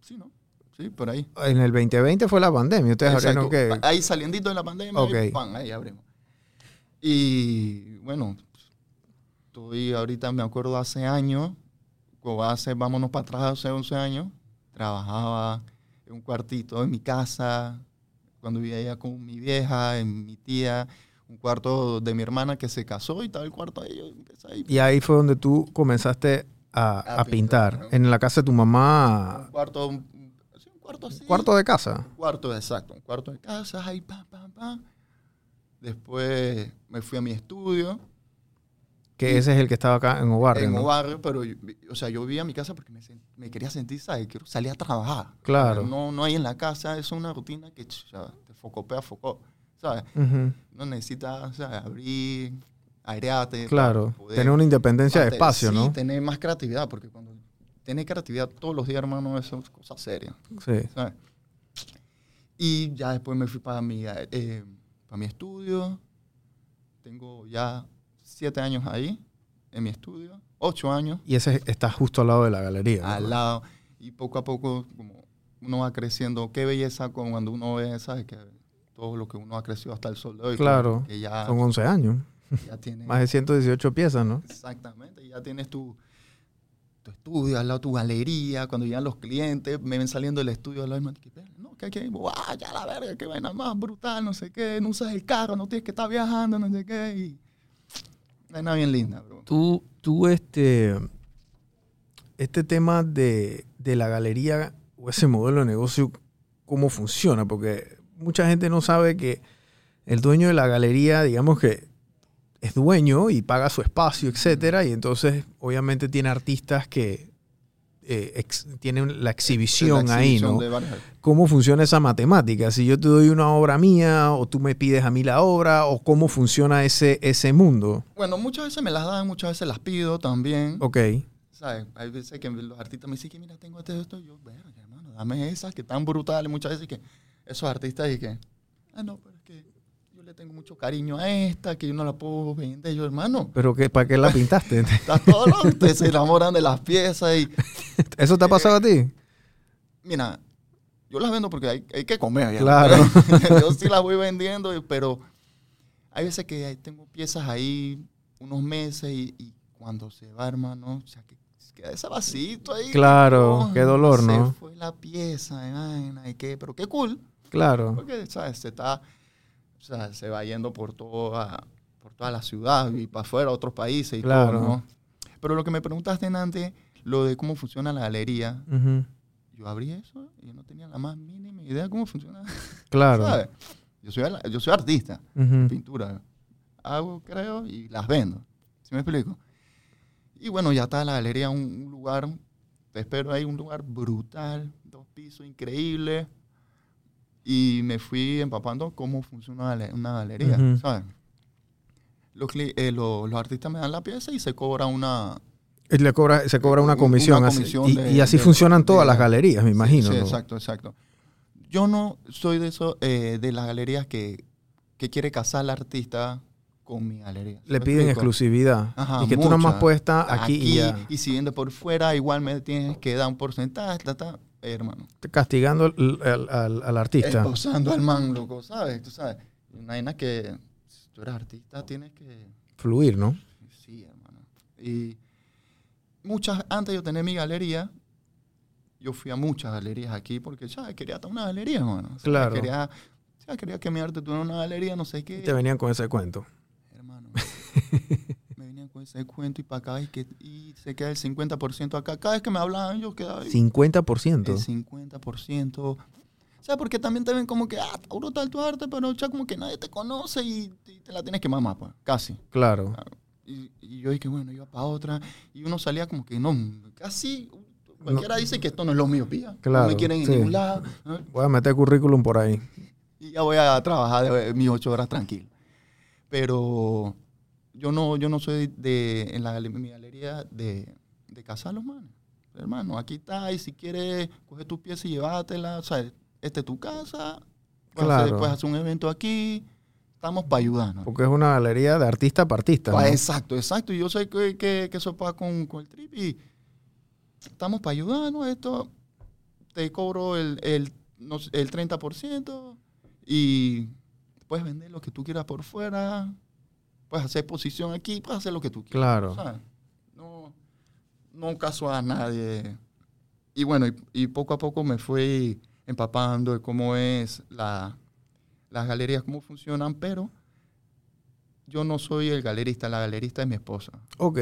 S3: Sí, ¿no? Sí, por ahí.
S2: En el 2020 fue la pandemia. Ustedes
S3: Exacto.
S2: abrieron que.
S3: Ahí saliendito de la pandemia,
S2: Ok.
S3: y ¡pam! ahí abrimos. Y bueno, estoy ahorita, me acuerdo hace años, como hace, vámonos para atrás, hace 11 años, trabajaba en un cuartito en mi casa, cuando vivía allá con mi vieja, en mi tía, un cuarto de mi hermana que se casó y estaba el cuarto ahí. Yo empecé ahí.
S2: Y ahí fue donde tú comenzaste a,
S3: A
S2: a pintar.
S3: pintar.
S2: En la casa de tu mamá.
S3: Un cuarto, un, un cuarto así.
S2: Cuarto de casa.
S3: Un cuarto, exacto. Un cuarto de casa, ahí, pam, pam, pam. Después me fui a mi estudio
S2: Que ese es el que estaba acá en Obarrio.
S3: en
S2: ¿no?
S3: Obarrio, pero, yo- o sea, yo vivía en mi casa porque me, me quería sentir, ¿sabes? Quiero salir a trabajar.
S2: Claro.
S3: No, no hay en la casa, es una rutina que ch, ya, te focopea, focó, ¿sabes?
S2: Ujú.
S3: No necesitas, ¿sabes? Abrir, airearte.
S2: Claro.
S3: poder-
S2: Tener una independencia de espacio,
S3: sí,
S2: ¿no?
S3: tener más creatividad, porque cuando tienes creatividad todos los días, hermano, eso es cosa seria.
S2: Sí.
S3: ¿sabes? Y ya después me fui para mi, eh, para mi estudio. Tengo ya siete años ahí, en mi estudio. Ocho años,
S2: Y ese está justo al lado de la galería.
S3: al
S2: ¿no?
S3: lado. Y poco a poco, como uno va creciendo. Qué belleza cuando uno ve, ¿sabes? Que todo lo que uno ha crecido hasta el sol de hoy.
S2: Claro.
S3: Que ya,
S2: Son 11 años.
S3: ya tiene...
S2: Más de 118 piezas, ¿no?
S3: Exactamente, ya tienes tu, tu estudio, al lado tu galería, cuando llegan los clientes, me ven saliendo del estudio al lado, dicen, no, que aquí, ¡guau! ya la verga, qué vaina más brutal, no sé qué, no usas el carro, no tienes que estar viajando, no sé qué, y vaina bien linda, bro.
S2: Tú, tú este, este tema de, de la galería o ese modelo de negocio, ¿cómo funciona? Porque mucha gente no sabe que el dueño de la galería, digamos que es dueño y paga su espacio, etcétera, y entonces obviamente tiene artistas que eh, ex- tienen la exhibición,
S3: La
S2: ahí, ¿no? ¿Cómo funciona esa matemática? Si yo te doy una obra mía o tú me pides a mí la obra o cómo funciona ese, ese mundo.
S3: Bueno, muchas veces me las dan, muchas veces las pido también.
S2: Ok,
S3: ¿Sabes? Hay veces que los artistas me dicen que mira, tengo este, esto, y yo, verga, hermano, dame esas que están brutales. Muchas veces que esos artistas y que, ah, no, pero le tengo mucho cariño a esta, que yo no la puedo vender. Yo, hermano,
S2: pero ¿qué, ¿para qué la pintaste?
S3: está todo loco, ustedes se enamoran de las piezas y,
S2: ¿Eso te ha pasado a ti?
S3: mira, yo las vendo porque hay, hay que comer. ya.
S2: Claro.
S3: yo sí las voy vendiendo, pero hay veces que tengo piezas ahí unos meses y, y cuando se va, hermano, o sea, que queda ese vasito ahí.
S2: Claro, qué dolor,
S3: se
S2: ¿no?
S3: fue la pieza, y vaina, y qué, pero qué cool,
S2: Claro,
S3: porque, ¿sabes? Se está, o sea, se va yendo por toda, por toda la ciudad y para afuera, a otros países y
S2: Claro.
S3: todo, ¿no? Pero lo que me preguntaste antes, lo de cómo funciona la galería,
S2: Ujú,
S3: yo abrí eso y no tenía la más mínima idea de cómo funciona.
S2: claro.
S3: ¿sabes? Yo soy, yo soy artista,
S2: ujú.
S3: pintura. Hago, creo, y las vendo. ¿Sí me explico? Y bueno, ya está la galería, un, un lugar, te espero ahí, un lugar brutal, dos pisos, increíble. Y me fui empapando cómo funciona una gale- una galería. ¿sabes? Los, eh, lo- los artistas me dan la pieza y se cobra una...
S2: Le cobra, se cobra una
S3: Una
S2: comisión. así- y, así
S3: de-
S2: funcionan todas las galerías, me imagino.
S3: Sí,
S2: ¿no?
S3: exacto, exacto. Yo no soy de eso, eh, de las galerías que, que quiere casar al artista con mi galería. ¿Sí
S2: Le piden
S3: explico?
S2: exclusividad.
S3: Ajá,
S2: y que tú nomás puedes estar aquí, y ya.
S3: y si por fuera, igual me tienes que dar un porcentaje, ta, ta. Eh, hermano.
S2: Castigando al, al- al- al artista.
S3: Esposando al man, loco, ¿sabes? Tú sabes. Una vaina que si tú eres artista, tienes que...
S2: Fluir, ¿no?
S3: Sí, hermano. Y muchas, antes de yo tener mi galería, yo fui a muchas galerías aquí porque, ¿sabes? Quería estar una galería, hermano.
S2: Claro.
S3: Quería, ¿sabes? quería que mi arte tuviera una galería, no sé qué.
S2: Y te venían con ese cuento.
S3: Hermano, venían con ese cuento y para acá y, que, y se queda el 50% acá. Cada vez que me hablaban, yo quedaba ahí.
S2: 50%.
S3: El 50%. O sea, porque también te ven como que, ah, está brutal tu arte, pero ya como que nadie te conoce y, y te la tienes que mamar, pues, casi.
S2: Claro.
S3: Y, y yo dije, bueno, iba para otra. Y uno salía como que, no, casi. Cualquiera dice que esto no es lo mío, pía.
S2: Claro,
S3: no me quieren en
S2: sí.
S3: ningún lado. ¿no?
S2: Voy a meter currículum por ahí.
S3: Y ya voy a trabajar mis ocho horas tranquilo. Pero yo no, yo no soy de, en la, mi galería de, de cazar los manes. Hermano, aquí está, y si quieres, coge tus piezas y llévatela. O sea, esta es tu casa.
S2: Claro.
S3: hacer, puedes hacer un evento aquí. Estamos para ayudarnos.
S2: Porque es una galería de artista para artista.
S3: Exacto, exacto. Y yo sé que, que, que eso pasa con, con el trip y estamos para ayudarnos. Esto te cobro el, el, el 30% y puedes vender lo que tú quieras por fuera. Puedes hacer posición aquí, puedes hacer lo que tú quieras.
S2: Claro.
S3: ¿sabes? No, no caso a nadie. Y bueno, y, y poco a poco me fui empapando de cómo es la, las galerías, cómo funcionan, pero yo no soy el galerista, la galerista es mi esposa.
S2: Ok.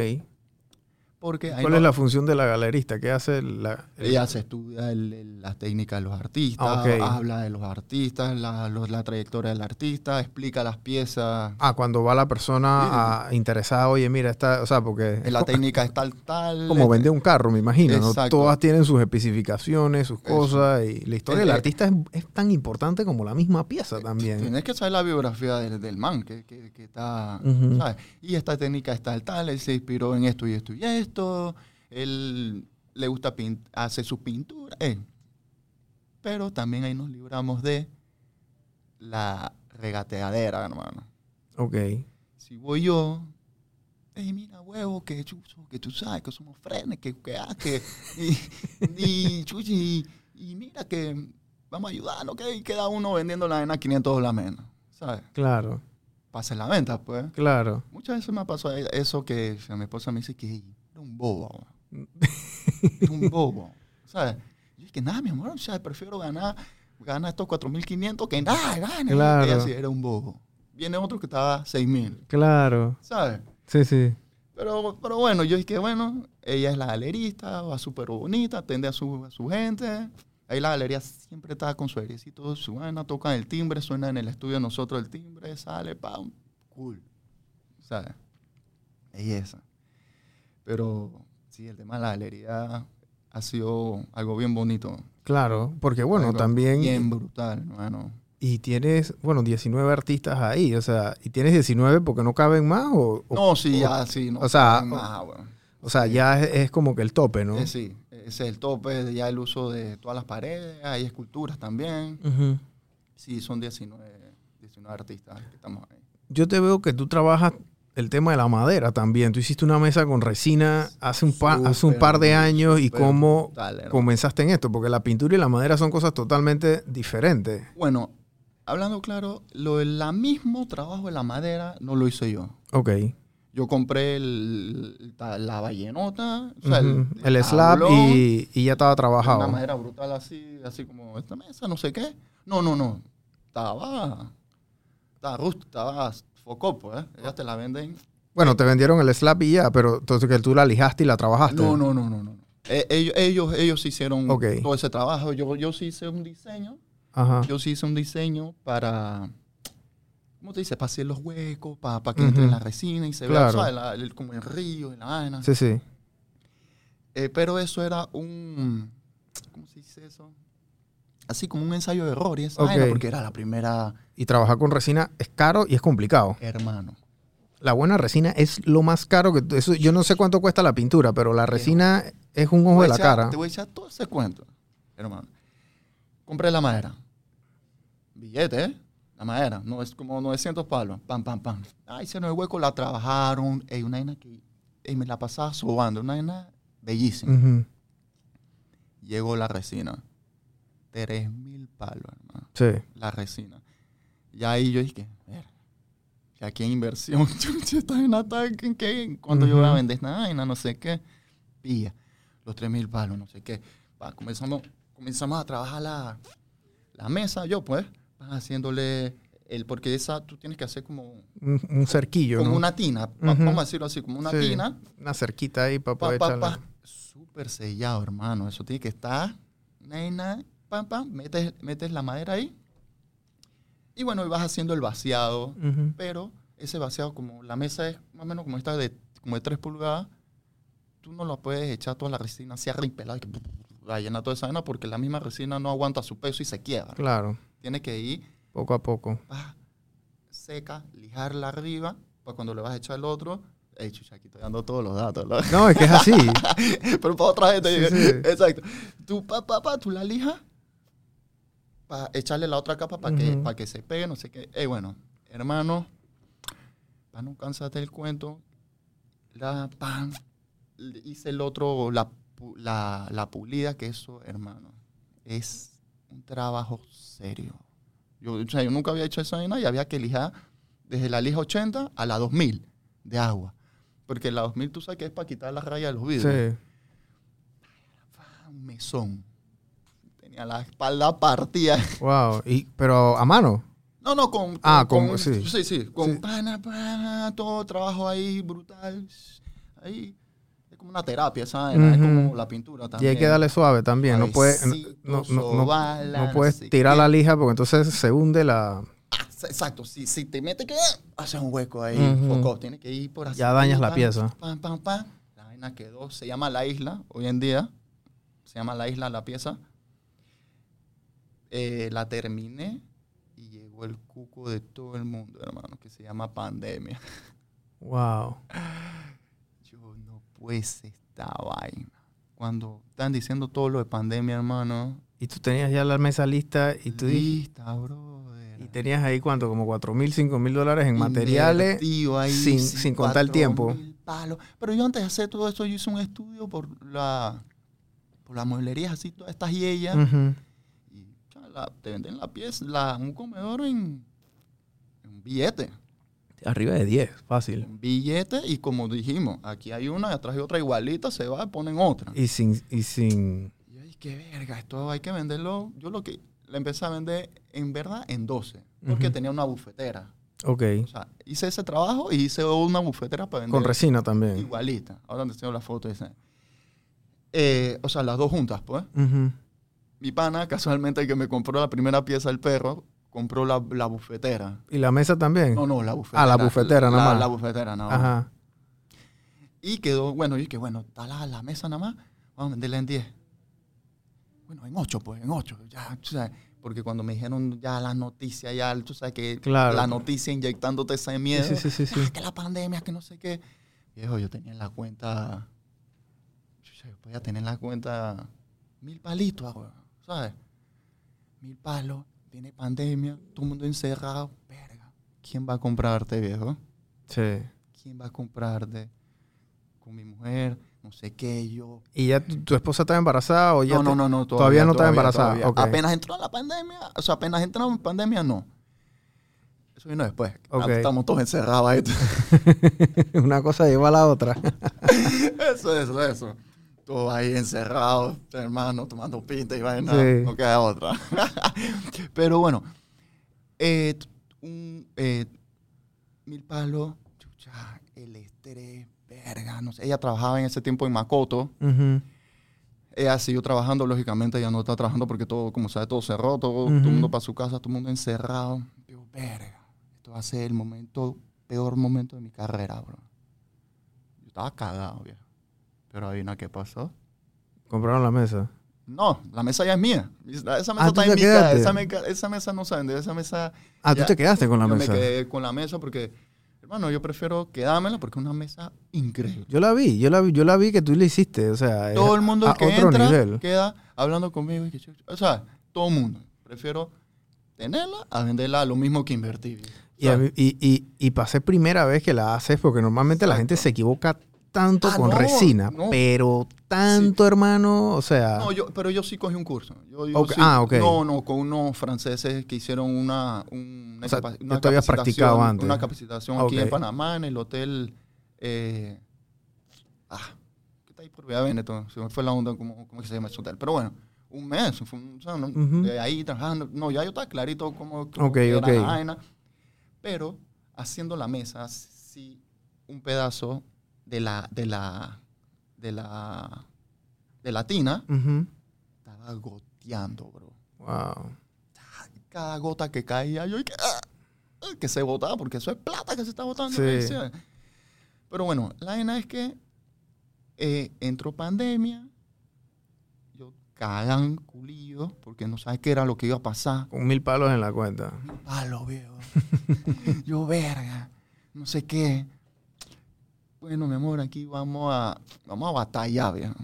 S3: Porque
S2: ¿Cuál
S3: no-
S2: es la función de la galerista? ¿Qué hace la, el-
S3: ella se estudia el- el- las técnicas de los artistas,
S2: Ah, ok.
S3: habla de los artistas, la, los- la trayectoria del artista, explica las piezas.
S2: Ah, cuando va la persona a- interesada, oye, mira, está, o sea, porque
S3: La técnica es tal, tal.
S2: como
S3: este,
S2: vender un carro, me imagino, ¿no?
S3: Exacto.
S2: Todas tienen sus especificables, sus
S3: Eso.
S2: cosas, y la historia
S3: Eh,
S2: del
S3: eh,
S2: artista es, es tan importante como la misma pieza también.
S3: Tienes que saber la biografía del, del man que, que- que está,
S2: Ujú.
S3: ¿sabes? Y esta técnica es tal, tal, él se inspiró en esto y esto y esto, él le gusta hacer su pintura, eh. pero también ahí nos libramos de la regateadera, hermano.
S2: Ok.
S3: Si voy yo, hey, mira, huevo, que chucho, que tú sabes que somos frenes, que, que, ah, que, y, y, chuchi, y, y mira que vamos a ayudar, ¿no? Que queda uno vendiendo la arena a 500 dólares menos, ¿sabes?
S2: Claro,
S3: Pasa la venta, pues.
S2: claro.
S3: Muchas veces me ha pasado eso que mi esposa me dice que "Ey, era un bobo. un bobo, ¿sabes? Yo dije, nada, mi amor, o sea, prefiero ganar, ganar estos 4.500 que nada, gane.
S2: Claro.
S3: Ella sí, era un bobo. Viene otro que estaba 6.000,
S2: Claro.
S3: ¿sabes?
S2: Sí, sí.
S3: Pero, pero bueno, yo dije, bueno, ella es la galerista, va súper bonita, atiende a su, a su gente. Ahí la galería siempre está con su airecito, su vaina, tocan el timbre, suena en el estudio de nosotros el timbre, sale, pam, cool. ¿sabes? Belleza. Pero sí, el tema de la galería ha sido algo bien bonito.
S2: Claro, porque bueno,
S3: Algo
S2: también...
S3: Bien brutal, hermano.
S2: Y tienes, bueno, 19 artistas ahí, o sea, ¿y tienes 19 porque no caben más? O,
S3: No, sí,
S2: o-
S3: ya, sí. No,
S2: o sea,
S3: más, weón.
S2: o sea, ya es, es como que el tope, ¿no?
S3: Eh, sí, ese es el tope, ya el uso de todas las paredes, hay esculturas también. Sí, son 19, 19 artistas que estamos ahí.
S2: Yo te veo que tú trabajas el tema de la madera también. Tú hiciste una mesa con resina hace un, pa- hace un par de años y cómo comenzaste en esto, porque la pintura y la madera son cosas totalmente diferentes.
S3: Bueno, hablando claro, lo del mismo trabajo de la madera no lo hice yo.
S2: Ok.
S3: Yo compré el- la, la o sea,
S2: Ujú. el, slab y, y ya estaba
S3: Una
S2: trabajado.
S3: madera brutal así, así como esta mesa, no sé qué. No, no, no. Estaba. Estaba rústica, estaba focopo, ¿eh? Ellas te la venden.
S2: Bueno, te vendieron el slab y ya, pero entonces que tú la lijaste y la trabajaste.
S3: No, no, no, no, no. Eh, ellos, ellos, ellos hicieron todo ese trabajo. Yo, yo sí hice un diseño.
S2: Ajá.
S3: Yo sí hice un diseño para. ¿Cómo te dice? Para hacer los huecos, para, para que
S2: Ujú.
S3: entre la resina y se
S2: Claro.
S3: vea, ¿sabes? La- el- como el río y la vaina.
S2: Sí, sí.
S3: Eh, pero eso era un. ¿Cómo se dice eso? Así como un ensayo de error y esa vaina, porque era la primera
S2: Y trabajar con resina es caro y es complicado.
S3: hermano.
S2: La buena resina es lo más caro que... Eso, yo no sé cuánto cuesta la pintura, pero la resina es un ojo de la
S3: echar-
S2: cara.
S3: Te voy a echar todo ese cuento, hermano. Compré la madera. Billete, ¿eh? La madera. No es como 900 palos. Pam, pam, pam. Ah, hicieron el hueco, la trabajaron. Ey, una vaina que ey, me la pasaba sobando. Una vaina bellísima. Llegó la resina. 3 mil palos, hermano.
S2: Sí.
S3: La resina. Y ahí yo dije, ver, que aquí en inversión, chucha, esta vaina está en qué, en cuánto yo voy a vender esta vaina, no sé qué. Pilla, los 3 mil palos, no sé qué. Va, comenzamos, comenzamos a trabajar la, la mesa, yo pues, haciéndole el, porque esa tú tienes que hacer como,
S2: Un, un cerquillo,
S3: como
S2: ¿no?
S3: una tina, vamos a decirlo así, como una
S2: Sí.
S3: tina.
S2: Una cerquita ahí para
S3: Pa,
S2: poder
S3: pa, pa. Súper sellado, hermano. Eso tiene que estar. Nena, pam, pam, metes, metes la madera ahí. Y bueno, y vas haciendo el vaciado. Pero ese vaciado, como la mesa es más o menos como esta de, como de 3 pulgadas, tú no la puedes echar toda la resina así arrimpelada y que la llena toda esa vaina porque la misma resina no aguanta su peso y se quiebra.
S2: Claro,
S3: Tiene que ir
S2: poco a poco.
S3: pa, seca, lijarla arriba, para cuando le vas a echar el otro. Ey, chucha, aquí estoy dando todos los datos. ¿no?
S2: No, es que es así.
S3: Pero para otra gente.
S2: Sí, sí.
S3: Exacto. Tú, pa, pa, pa, tú la lijas para echarle la otra capa para que,
S2: Ujú.
S3: pa' que se pegue, no sé qué. Eh, bueno, hermano, para no cansarte el cuento, la pan, hice el otro, la, la, la pulida, que eso, hermano, es un trabajo serio. Yo, o sea, yo nunca había hecho esa vaina y había que lijar desde la lija 80 a la 2000 de agua. Porque la 2000 tú sabes que es para quitar las rayas de los vidrios.
S2: Sí.
S3: Un mesón. Tenía la espalda partida.
S2: Wow. Y, pero a mano.
S3: No, no, con.
S2: Ah, con- sí.
S3: Sí, sí. Con
S2: Sí.
S3: pana, pana, todo trabajo ahí brutal. Ahí. Es como una terapia, ¿sabes? Es
S2: Ujú.
S3: como la pintura
S2: Y
S3: también.
S2: hay que darle suave también. No, puede,
S3: Suavecito,
S2: no, no- no- puedes tirar
S3: qué.
S2: la lija porque entonces se hunde la...
S3: Ah, Exacto, si, si te metes que haces un hueco ahí,
S2: Ujú.
S3: foco, tienes que ir por así.
S2: Ya dañas la pieza.
S3: Pam, pam, pam. La vaina quedó, se llama La Isla, hoy en día. Se llama La Isla la pieza. Eh, la terminé y llegó el cuco de todo el mundo, hermano, que se llama pandemia.
S2: Wow.
S3: Yo no pues esta vaina. Cuando están diciendo todo lo de pandemia, hermano.
S2: Y tú tenías ya la mesa lista y tú.
S3: Lista, brother.
S2: Y tenías ahí cuánto, como 4 mil, 5 mil dólares en materiales.
S3: Ahí,
S2: sin- sin contar el tiempo.
S3: palos. Pero yo antes de hacer todo esto, yo hice un estudio por la por las mueblerías así, todas estas. Y cha, la- te venden la pieza, la, un comedor en, en un billete.
S2: Arriba de 10, fácil.
S3: Un billete y como dijimos, aquí hay una, y atrás hay otra igualita, se va y ponen otra.
S2: Y sin, y sin...
S3: Y ay, qué verga, esto hay que venderlo. Yo lo que le empecé a vender en verdad en 12, porque tenía una bufetera.
S2: Ok.
S3: O sea, hice ese trabajo y hice una bufetera para vender.
S2: Con resina también.
S3: Igualita. Ahora te enseño la foto esa. Eh, o sea, las dos juntas, pues.
S2: Ujú.
S3: Mi pana, casualmente el que me compró la primera pieza del perro, compró la, la bufetera.
S2: ¿Y la mesa también?
S3: No, no, la bufetera.
S2: Ah, la bufetera nada más.
S3: La bufetera nada más.
S2: Ajá.
S3: Y quedó, bueno, y que bueno, está la, la mesa nada más, vamos a venderla en 10. Bueno, en 8, pues, en 8. Ya, tú sabes, porque cuando me dijeron ya las noticias, ya, tú sabes que
S2: Claro.
S3: la noticia inyectándote ese miedo.
S2: Sí, sí, sí, sí.
S3: "Ah, que la pandemia, que no sé qué. Viejo, yo tenía en la cuenta, yo podía tener en la cuenta mil palitos, ah, ¿sabes? Mil palos, viene pandemia, todo el mundo encerrado. Verga, ¿quién va a comprarte, viejo?
S2: Sí.
S3: ¿Quién va a comprarte? Con mi mujer, no sé qué, yo.
S2: ¿Y ya tu, tu esposa estaba embarazada o ya
S3: No,
S2: te-
S3: no, no, no.
S2: todavía no estaba embarazada, ok.
S3: Apenas entró la pandemia, o sea, apenas entró en pandemia, no. Eso vino después. Estamos todos encerrados ahí.
S2: Una cosa lleva a la otra.
S3: Eso, eso, eso. Ahí encerrados, hermano, tomando pinta y vaina.
S2: Sí.
S3: No queda otra. Pero bueno, eh, un, eh, mil palos, chucha, el estrés, verga, no sé. Ella trabajaba en ese tiempo en Makoto. Ella siguió trabajando, lógicamente ella no está trabajando porque todo, como sabe, todo cerró, todo, todo el mundo para su casa, todo el mundo encerrado. Digo, verga, esto va a ser el momento, peor momento de mi carrera, bro. Yo estaba cagado, viejo. Pero adivina qué pasó.
S2: Compraron la mesa.
S3: No, la mesa ya es mía. Esa mesa
S2: Ah, ¿tú
S3: está en mi casa. Esa, esa mesa no se vende. Esa mesa.
S2: Ah, tú
S3: ya-
S2: te quedaste con la
S3: yo
S2: mesa.
S3: me quedé con la mesa porque, hermano, yo prefiero quedármela porque es una mesa increíble.
S2: Yo la vi, yo la vi, yo la vi que tú la hiciste, o sea,
S3: Todo el mundo
S2: a
S3: que
S2: otro
S3: entra
S2: nivel.
S3: queda hablando conmigo. y que o sea, todo el mundo. Prefiero tenerla a venderla lo mismo que invertir.
S2: Y, a y, y, y pasé primera vez que la haces, porque normalmente la gente se equivoca tanto
S3: Ah,
S2: con
S3: no,
S2: resina,
S3: no.
S2: pero tanto, hermano, o sea,
S3: No, yo, pero yo sí cogí un curso. Yo, yo
S2: Ok,
S3: sí-
S2: ah, ok.
S3: No, no, con unos franceses que hicieron una, un- una,
S2: O sea,
S3: una capacitación-
S2: practicado antes.
S3: Una capacitación aquí en Panamá, en el hotel. Eh, ah, ¿qué está ahí por Vía Veneto? Se me fue la onda, ¿cómo, cómo se llama ese hotel? Pero bueno, un mes. fue un- o sea, no,
S2: Ujú.
S3: de ahí trabajando. No, ya yo estaba clarito cómo, cómo
S2: Ok,
S3: era
S2: ok.
S3: la vaina. Pero haciendo la mesa, sí, un pedazo de la, de la, de la, de la tina estaba goteando, bro.
S2: wow.
S3: Cada gota que caía, yo que, ah, ah, que se botaba, porque eso es plata que se está botando.
S2: Sí.
S3: Pero bueno, la vaina es que eh, entró pandemia, yo cagan culillo, porque no sabes qué era lo que iba a pasar.
S2: Con mil palos en la cuenta.
S3: Palo, viejo. yo, verga, no sé qué. Bueno, mi amor, aquí vamos a, vamos a batallar, viejo.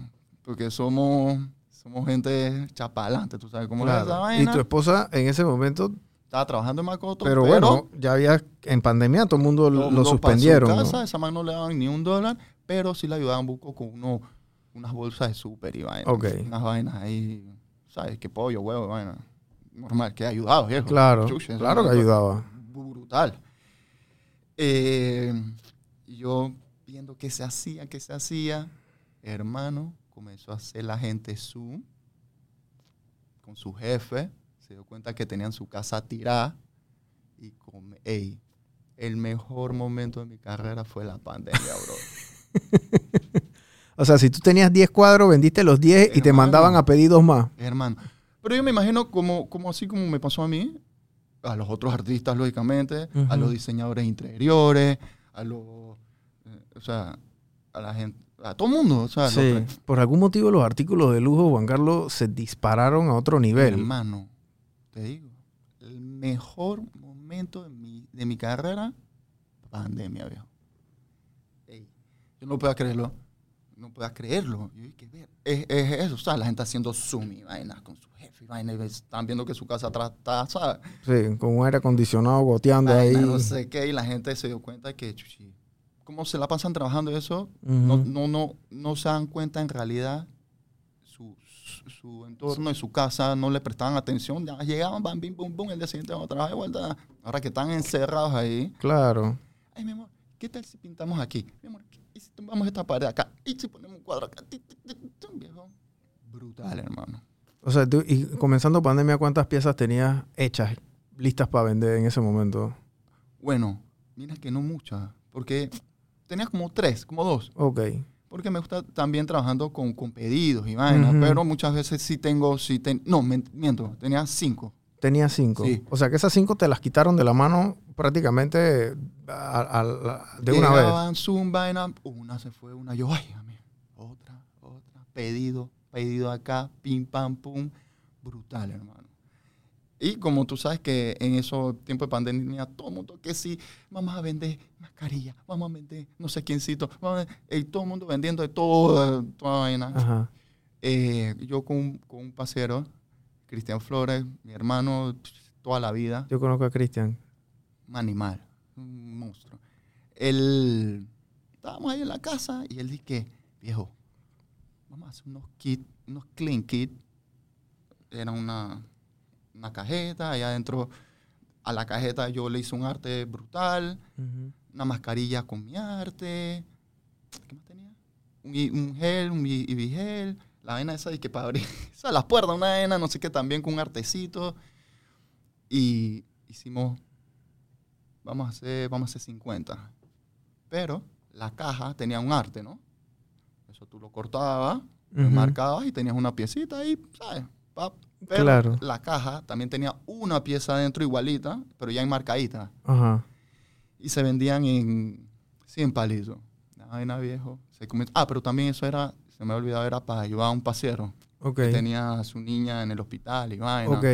S3: Porque somos, somos gente chapalante, tú sabes cómo es esa
S2: Claro. Y
S3: vaina.
S2: tu esposa en ese momento,
S3: Estaba trabajando en Macoto,
S2: pero, bueno, ya había, en pandemia todo el mundo lo,
S3: pa' su
S2: suspendieron. ¿no?
S3: casa, esa man no le daban ni un dólar, pero sí le ayudaban buco con uno, unas bolsas de súper y vainas.
S2: Ok.
S3: Unas vainas ahí, ¿sabes? Que pollo, huevo, vaina. Normal, que ha ayudado, viejo.
S2: Claro, claro que
S3: es
S2: ayudaba.
S3: Brutal. Eh, y yo viendo qué se hacía, qué se hacía, hermano, comenzó a hacer la gente Zoom con su jefe, se dio cuenta que tenían su casa tirada y come, ey, el mejor momento de mi carrera fue la pandemia, bro.
S2: O sea, si tú tenías 10 cuadros, vendiste los 10 y te mandaban a pedidos más.
S3: hermano. Pero yo me imagino como, como así como me pasó a mí, a los otros artistas, lógicamente, a los diseñadores interiores, a los, o sea, a la gente, a todo el mundo, o sea,
S2: Sí. Por algún motivo los artículos de lujo, Juan Carlos, se dispararon a otro nivel.
S3: hermano, te digo, el mejor momento de mi, de mi carrera, pandemia, viejo. Ey, yo no puedo creerlo, no puedo creerlo. Yo dije, ver, es, es eso, o sea, la gente haciendo Zoom y vainas con su jefe y vainas, y están viendo que su casa atrás está, ¿sabes?
S2: Sí, con un aire acondicionado goteando ahí.
S3: No sé qué, y la gente se dio cuenta que, chuchi, ¿cómo se la pasan trabajando eso? No, no, no, no se dan cuenta en realidad su, su, su entorno y su casa, no le prestaban atención, ya llegaban, bam, bim, bum, bum, el día siguiente van a trabajar de vuelta. Ahora que están encerrados ahí,
S2: Claro.
S3: ay, mi amor, ¿qué tal si pintamos aquí? Mi amor, ¿y si tumbamos esta pared acá? ¿Y si ponemos un cuadro acá? Ti, viejo. Brutal, hermano.
S2: O sea, tú- y comenzando pandemia, ¿cuántas piezas tenías hechas, listas para vender en ese momento?
S3: Bueno, mira que no muchas, porque tenía como tres, como dos.
S2: Ok.
S3: Porque me gusta también trabajando con, con pedidos y vainas, pero muchas veces sí tengo, sí ten- no, miento, tenía cinco.
S2: Tenía cinco.
S3: Sí.
S2: O sea que esas cinco te las quitaron de la mano prácticamente a- a la- de una vez.
S3: Llegaban, zoom, vaina, una se fue, una yo, ay, otra, otra, pedido, pedido acá, pim, pam, pum, brutal, hermano. Y como tú sabes que en esos tiempos de pandemia, todo el mundo que sí, vamos a vender mascarilla, vamos a vender no sé quiéncito, vamos a vender- y todo el mundo vendiendo de todo, toda vaina.
S2: Ajá.
S3: Eh, yo con, un- con un pasero, Cristian Flores, mi hermano, toda la vida,
S2: Yo conozco a Cristian.
S3: un animal, un monstruo. Él, estábamos ahí en la casa y él dice viejo, vamos a hacer unos kits, unos clean kits. Era una, una cajeta, allá adentro, a la cajeta yo le hice un arte brutal,
S2: Ujú.
S3: una mascarilla con mi arte. ¿Qué más tenía? Un, un gel, un ibigel, la vaina esa de que para abrir o sea, las puertas, una vaina, no sé qué, también con un artecito. Y hicimos, vamos a hacer, vamos a hacer 50. Pero la caja tenía un arte, ¿no? Eso tú lo cortabas, lo
S2: Ujú.
S3: marcabas y tenías una piecita ahí, ¿sabes? Pap. Pero
S2: Claro.
S3: la caja también tenía una pieza adentro igualita, pero ya enmarcadita
S2: Ajá.
S3: y se vendían en 100 palitos. La vaina viejo. Se ah, pero también eso era, se me ha olvidado, era para ayudar a un pasero
S2: Ok.
S3: que tenía a su niña en el hospital y vaina.
S2: Ok.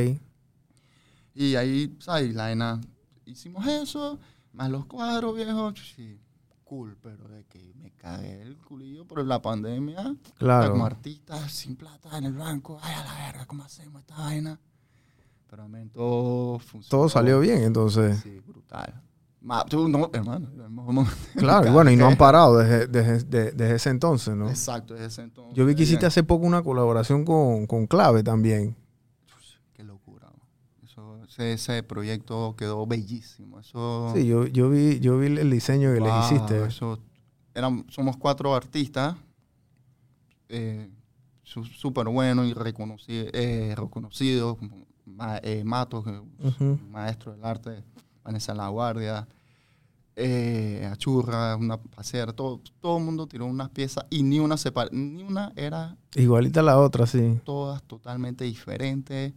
S3: Y ahí, ¿sabes? La vaina, hicimos eso, más los cuadros viejos. Sí, cool, pero de que me cagué el culillo por la pandemia.
S2: Claro.
S3: Como artista, sin plata en el banco. Ay, a la verga, ¿cómo hacemos esta vaina? Pero también todo funcionó.
S2: Todo salió bien, entonces.
S3: Sí, brutal. Ma- tú no, hermano.
S2: Claro, y bueno, y no han parado desde, desde, de- desde ese entonces, ¿no?
S3: Exacto, desde ese entonces.
S2: Yo vi que hiciste
S3: Bien.
S2: hace poco una colaboración con, con Clave también.
S3: Ese, ese proyecto quedó bellísimo. Eso,
S2: Sí, yo, yo vi, yo vi el diseño que
S3: Wow,
S2: le hiciste.
S3: Eso, eran, somos cuatro artistas, eh, súper buenos y reconocidos, eh, reconocidos, Ma- eh, Matos, maestro del arte, Vanessa La Guardia, eh, Achurra, una pasera, todo, todo el mundo tiró unas piezas y ni una separa, ni una era
S2: Igualita a la otra, sí.
S3: todas totalmente diferentes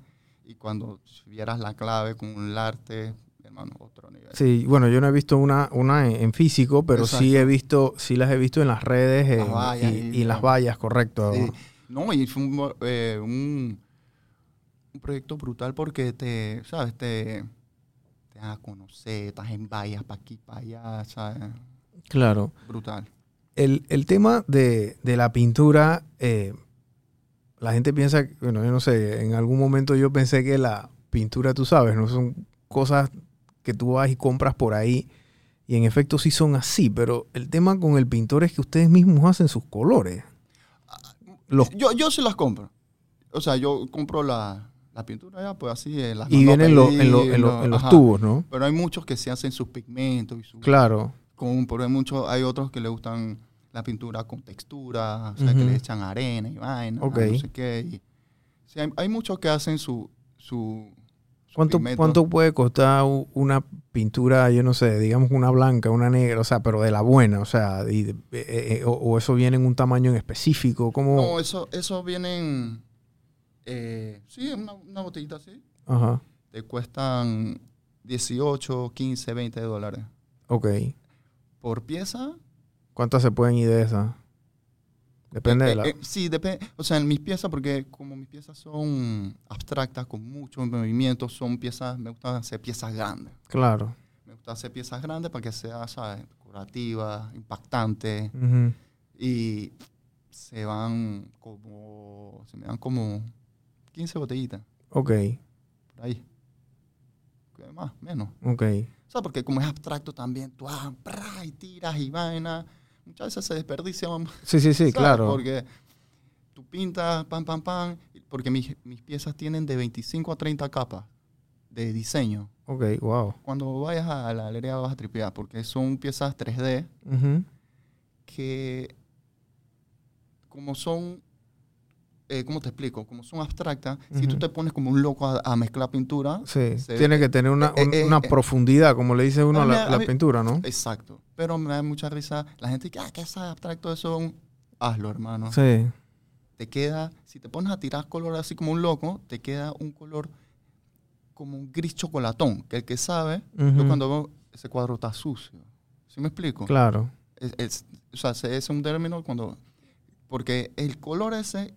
S3: y cuando vieras la clave con el arte, hermano, otro nivel.
S2: Sí, bueno, yo no he visto una, una en, físico, pero sí he visto, sí las he visto en las redes
S3: Las
S2: en-
S3: vallas
S2: y,
S3: y-
S2: y las vallas, correcto.
S3: Sí. No, y fue un, eh, un, un proyecto brutal porque te, ¿sabes? Te, te dan a conocer, estás en vallas para aquí, para allá, ¿sabes?
S2: Claro.
S3: Brutal.
S2: El, el tema de, de la pintura, eh, la gente piensa, bueno, yo no sé, en algún momento yo pensé que la pintura, tú sabes, no son cosas que tú vas y compras por ahí. Y en efecto sí son así, pero el tema con el pintor es que ustedes mismos hacen sus colores. Los,
S3: Yo, yo sí las compro. O sea, yo compro la, la pintura ya, pues así. eh, las
S2: y vienen los- en, lo- en lo- en los
S3: ajá.
S2: tubos, ¿no?
S3: Pero hay muchos que se hacen sus pigmentos y su,
S2: Claro.
S3: con, pero hay muchos, hay otros que le gustan la pintura con textura, o sea, que le echan arena y vaina, no sé qué. y- hay, hay muchos que hacen su, su, su
S2: ¿Cuánto,
S3: pigmento.
S2: ¿Cuánto puede costar una pintura, yo no sé, digamos una blanca, una negra, o sea, pero de la buena, o sea, y de- eh, eh, o, o eso viene en un tamaño en específico? ¿Cómo?
S3: No, eso, eso vienen, eh, sí, una, una botellita así,
S2: Ajá,
S3: te cuestan 18, 15, 20 dólares.
S2: ok.
S3: Por pieza,
S2: ¿Cuántas se pueden ir de esas? Depende
S3: eh,
S2: de la...
S3: eh, sí, depende, o sea, en mis piezas, porque como mis piezas son abstractas, con muchos movimientos, son piezas, me gusta hacer piezas grandes.
S2: Claro.
S3: Me gusta hacer piezas grandes para que sea, ¿sabes? Decorativa, impactante.
S2: Ujú.
S3: Y se van como, se me dan como 15 botellitas,
S2: Ok,
S3: por ahí. ¿Qué más? Menos.
S2: ok.
S3: O sea, porque como es abstracto también, tú ah, y tiras y vaina. Muchas veces se desperdicia. vamos,
S2: Sí, sí, sí,
S3: ¿sabes?
S2: claro.
S3: Porque tú pintas, pam, pam, pam. Porque mis, mis piezas tienen de 25 a 30 capas de diseño.
S2: Ok, wow.
S3: Cuando vayas a la galería vas a tripear, porque son piezas 3D
S2: Ujú.
S3: que como son, eh, ¿cómo te explico? Como son abstractas, si tú te pones como un loco a, a mezclar pintura,
S2: Sí, tiene
S3: ve-
S2: que tener una,
S3: eh,
S2: un-
S3: eh,
S2: una profundidad, como le dice uno a la, pintura, ¿no?
S3: exacto. Pero me da mucha risa la gente que, ah, que es abstracto eso, hazlo, hermano.
S2: Sí,
S3: Te queda, si te pones a tirar color así como un loco, te queda un color como un gris chocolatón, que el que sabe, yo cuando veo ese cuadro está sucio. ¿Sí me explico?
S2: Claro.
S3: Es, es- o sea, ese es un término cuando... Porque el color ese,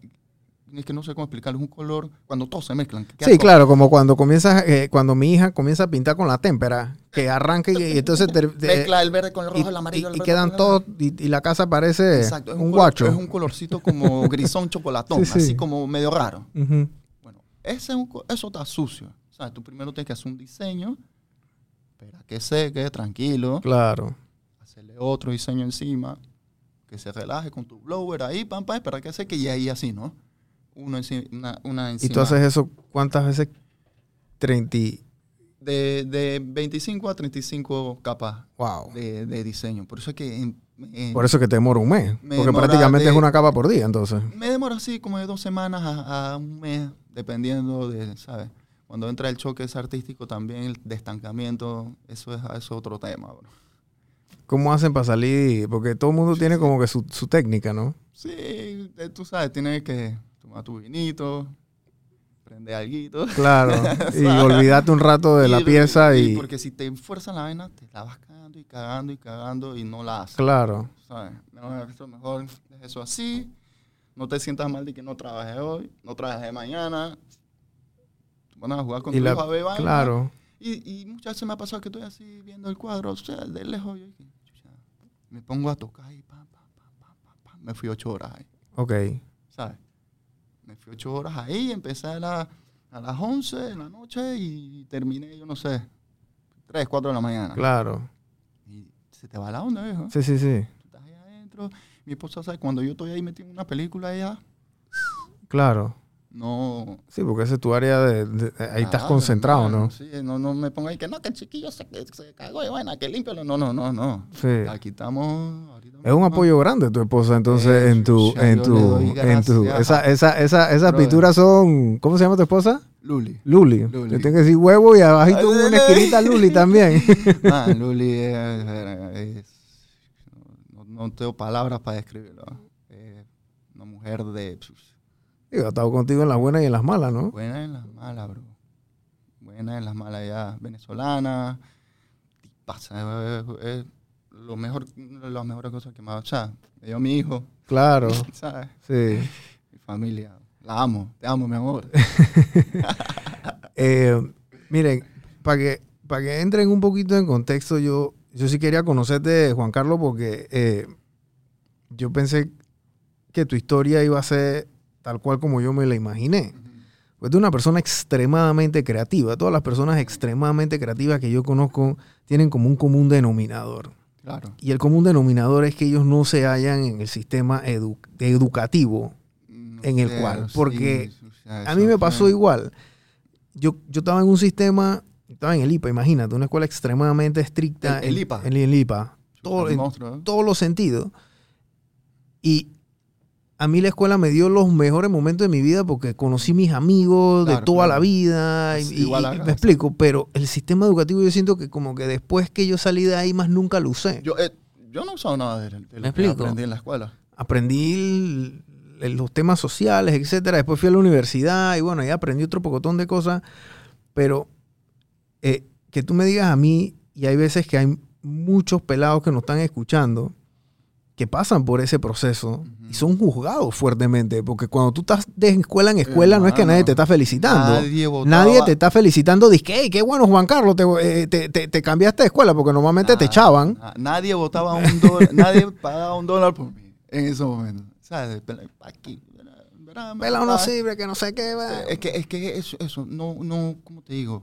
S3: es que no sé cómo explicarlo, es un color cuando todos se mezclan.
S2: Sí,
S3: todo-
S2: claro, como cuando comienzas, eh, cuando mi hija comienza a pintar con la témpera, que arranca y, y entonces te- te-
S3: Mezcla el verde con el
S2: y,
S3: rojo, el amarillo,
S2: y-
S3: el
S2: y
S3: verde
S2: quedan todos y, y la casa parece
S3: Exacto,
S2: un,
S3: color-
S2: guacho.
S3: Es un colorcito como grisón chocolatón,
S2: Sí, sí.
S3: así como medio raro. Bueno, ese es un eso está sucio. O sea, tú primero tienes que hacer un diseño, espera que seque, tranquilo,
S2: Claro.
S3: hacerle otro diseño encima, que se relaje con tu blower ahí, pam, pam, espera que seque y ahí así, ¿no? Uno encima, una, una
S2: Y
S3: encima.
S2: tú haces eso cuántas veces? 30. y-
S3: de, de 25 a 35 capas
S2: Wow.
S3: de, de diseño. Por eso es que en- en-
S2: Por eso que te demora un mes.
S3: Me
S2: porque prácticamente
S3: de-
S2: es una capa por día, entonces.
S3: me demora así como de dos semanas a, a un mes, dependiendo de, ¿sabes? Cuando entra el choque ese artístico también, el de estancamiento, eso es, eso es otro tema, bro.
S2: ¿Cómo hacen para salir? Porque todo el mundo tiene como que su, su técnica, ¿no?
S3: Sí, eh, tú sabes, tienes que tomar tu vinito, prender alguito.
S2: Claro. y olvidarte un rato de la
S3: Y-
S2: pieza y...
S3: Porque si te esfuerzas la vaina, te la vas cagando y cagando y cagando y no la haces.
S2: Claro.
S3: ¿sabes? Mejor, eso mejor deja eso así. No te sientas mal de que no trabajé hoy, no trabajé mañana. Van a jugar con
S2: Y
S3: tu
S2: la-
S3: hijo a ver vaina.
S2: claro.
S3: Y, y muchas veces me ha pasado que estoy así viendo el cuadro, o sea, de lejos. Yo me pongo a tocar pam, pam, pam, pam, pam, pam. me fui ocho horas ahí,
S2: Ok.
S3: ¿sabes? Me fui ocho horas ahí, empecé a, la- a las 11 de la noche y terminé, yo no sé, 3, 4 de la mañana.
S2: Claro.
S3: Y se te va la onda, viejo.
S2: Sí, sí, sí.
S3: Tú estás ahí adentro. Mi esposa sabe, cuando yo estoy ahí metido en una película, ella
S2: Claro.
S3: No.
S2: Sí, porque ese es tu área de... de- ahí estás
S3: Claro,
S2: concentrado, ¿no?
S3: Sí, no, no me ponga ahí que no, que el chiquillo se, se cagó y bueno, que límpialo. No, no, no, no.
S2: Sí.
S3: Aquí estamos.
S2: Es un apoyo grande tu esposa, entonces,
S3: Eh,
S2: en tu, en tu, en tu, esa, esa, esa, esas pinturas son, ¿cómo se llama tu esposa?
S3: Luli.
S2: Luli.
S3: Luli.
S2: Yo tengo que decir huevo y abajito una esquinita Luli también.
S3: Ah, Luli es, es- no, no tengo palabras para describirlo. Es una mujer de.
S2: Digo, he estado contigo en las buenas y en las malas, ¿no?
S3: Buena en las malas, bro. Buena en las malas ya. Venezolana. Pasa. Es, es lo mejor, una de las mejores cosas que me ha O sea, me dio mi hijo,
S2: Claro,
S3: ¿sabes?
S2: sí.
S3: Mi familia. La amo. Te amo, mi amor.
S2: Eh, miren, para que, para que entren un poquito en contexto, yo, yo sí quería conocerte, Juan Carlos, porque eh, yo pensé que tu historia iba a ser tal cual como yo me la imaginé. Pues tú eres una persona extremadamente creativa. Todas las personas extremadamente creativas que yo conozco tienen como un común denominador.
S3: Claro.
S2: Y el común denominador es que ellos no se hallan en el sistema edu- educativo.
S3: No
S2: En el cual, porque A mí me pasó igual. Yo, yo estaba en un sistema, estaba en el IPA, imagínate, una escuela extremadamente estricta.
S3: El- el IPA.
S2: En el IPA. Todo, en
S3: monstruo, ¿eh?
S2: todos los sentidos. Y a mí la escuela me dio los mejores momentos de mi vida porque conocí mis amigos de toda
S3: claro.
S2: la vida. Y,
S3: igual
S2: y me explico, pero el sistema educativo yo siento que como que después que yo salí de ahí más nunca lo usé.
S3: Yo, eh, yo no usado nada de, de lo
S2: ¿Me
S3: que
S2: explico?
S3: aprendí en la escuela.
S2: aprendí el- el- los temas sociales, etcétera. Después fui a la universidad y bueno, ahí aprendí otro pocotón de cosas. Pero eh, que tú me digas a mí, y hay veces que hay muchos pelados que nos están escuchando que pasan por ese proceso y son juzgados fuertemente. Porque cuando tú estás de escuela en escuela, no es que nadie te está felicitando.
S3: Nadie
S2: te está felicitando. Dice, hey, qué bueno, Juan Carlos, te, eh, te- te- te cambiaste de escuela porque normalmente te
S3: Nada,
S2: echaban.
S3: na- Nadie votaba un dólar, nadie pagaba un dólar por mí en ese momento. ¿Sabes? Pela- Aquí,
S2: no
S3: verá.
S2: sirve, que no sé qué. va.
S3: Es que, es que eso, eso, no, no, ¿cómo te digo?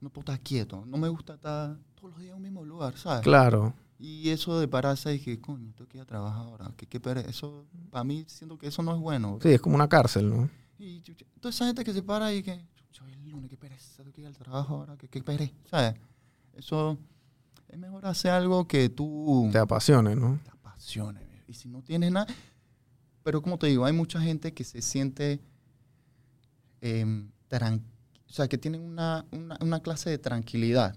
S3: No puedo estar quieto. No me gusta estar todos los días en un mismo lugar, ¿sabes?
S2: Claro.
S3: Y eso de pararse y que, coño, tengo que ir a trabajar ahora. Que, qué pere- eso, para mí, siento que eso no es bueno.
S2: Sí, es como una cárcel, ¿no?
S3: Y chucha, toda esa gente que se para y que, chucha, es lunes, qué pereza, tengo que ir al trabajo ahora, que qué pereza, ¿sabes? Eso es mejor hacer algo que tú
S2: Te apasione, ¿no?
S3: te apasione. Y si no tienes nada, pero como te digo, hay mucha gente que se siente, tran- o sea, que tienen una, una, una clase de tranquilidad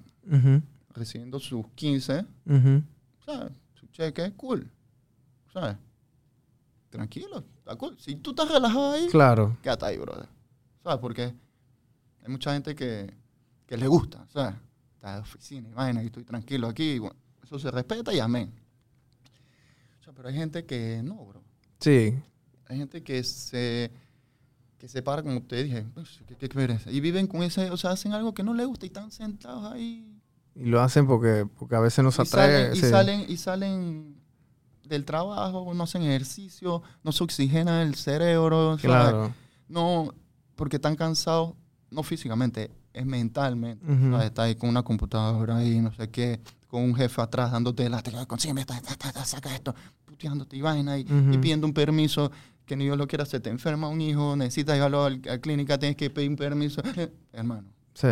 S3: recibiendo sus 15,
S2: ujú.
S3: ¿Sabes? Su cheque, cool, ¿sabes? Tranquilo, está cool. Si tú estás relajado ahí,
S2: Claro.
S3: quédate ahí, brother. ¿Sabes por qué? Hay mucha gente que, que le gusta, sea, está de oficina vaina y estoy tranquilo aquí. bueno, eso se respeta y amén. O sea, pero hay gente que no, bro.
S2: Sí,
S3: Hay gente que se que se para, como te dije, pues, ¿qué, qué quieres? Y viven con ese, o sea, hacen algo que no les gusta y están sentados ahí.
S2: Y lo hacen porque, porque a veces nos
S3: Y
S2: atrae.
S3: salen, y, salen, y salen del trabajo, no hacen ejercicio, no se oxigena el cerebro.
S2: Claro.
S3: No, porque están cansados, no físicamente, es mentalmente.
S2: Ujú.
S3: ¿sabes? Está ahí con una computadora ahí, no sé qué, con un jefe atrás dándote la consígueme esta, esta, esta, saca esto, puteándote y vaina y, y pidiendo un permiso que ni Dios lo quiera, se te enferma un hijo, necesitas llevarlo a la clínica, tienes que pedir un permiso. Hermano,
S2: Sí,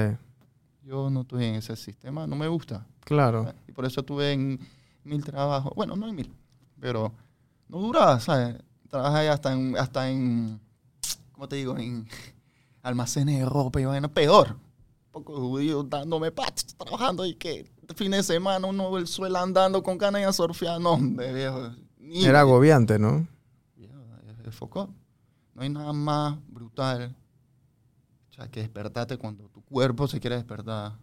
S3: yo no estoy en ese sistema, no me gusta.
S2: claro.
S3: Y por eso tuve en mil trabajos. Bueno, no en mil, pero no duraba, ¿sabes? Trabajé hasta en, hasta en ¿cómo te digo? En almacenes de ropa y vaina. Peor. Poco judío dándome pats, trabajando y que fin de semana uno el suelo andando con ganas de surfear. No, hombre, viejo. Ni-
S2: Era agobiante, ¿no?
S3: Foco. No hay nada más brutal. O sea, que despertarte cuando cuerpo se quiere despertar.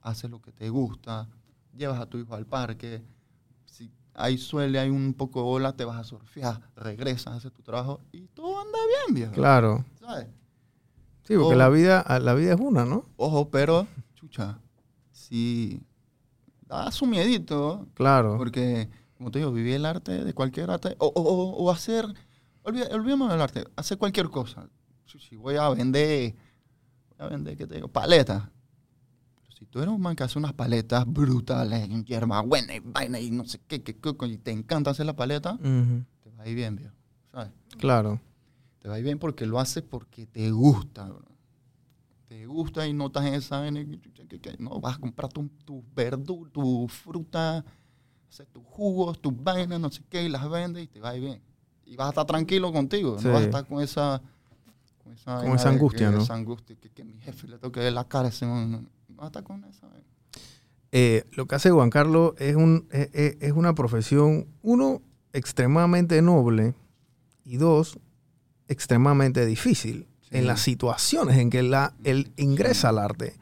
S3: Haces lo que te gusta. Llevas a tu hijo al parque. Si hay suele, hay un poco de ola, te vas a surfear. Regresas, haces tu trabajo y todo anda bien, viejo.
S2: Claro.
S3: ¿Sabes?
S2: Sí, porque la vida, la vida es una, ¿no?
S3: Ojo, pero, chucha, si da su miedito,
S2: Claro.
S3: Porque, como te digo, viví el arte de cualquier arte. O, o- o- hacer, olvidemos del arte, hacer cualquier cosa. Si voy a vender, voy a vender, ¿qué te digo? Paletas. Pero si tú eres un man que hace unas paletas brutales, en hierba buena y vaina y no sé qué, qué, qué, y te encanta hacer la paleta, te va a ir bien, viejo. ¿Sabes?
S2: Claro.
S3: Te va a ir bien porque lo haces porque te gusta, bro. Te gusta y no estás en esa No, vas a comprar tu, tu verduras, tu fruta, hacer tus jugos, tus vainas, no sé qué, y las vendes y te va a ir bien. Y vas a estar tranquilo contigo.
S2: Sí.
S3: No vas a estar con esa... Con esa,
S2: angustia,
S3: que-
S2: ¿no?
S3: Esa angustia, que, que mi jefe le toque la cara. ese man, no, no vas a estar con esa.
S2: Eh, lo que hace Juan Carlos es, un, es, es- es una profesión, uno, extremadamente noble y dos, extremadamente difícil
S3: Sí.
S2: en las situaciones en que la, él ingresa al arte.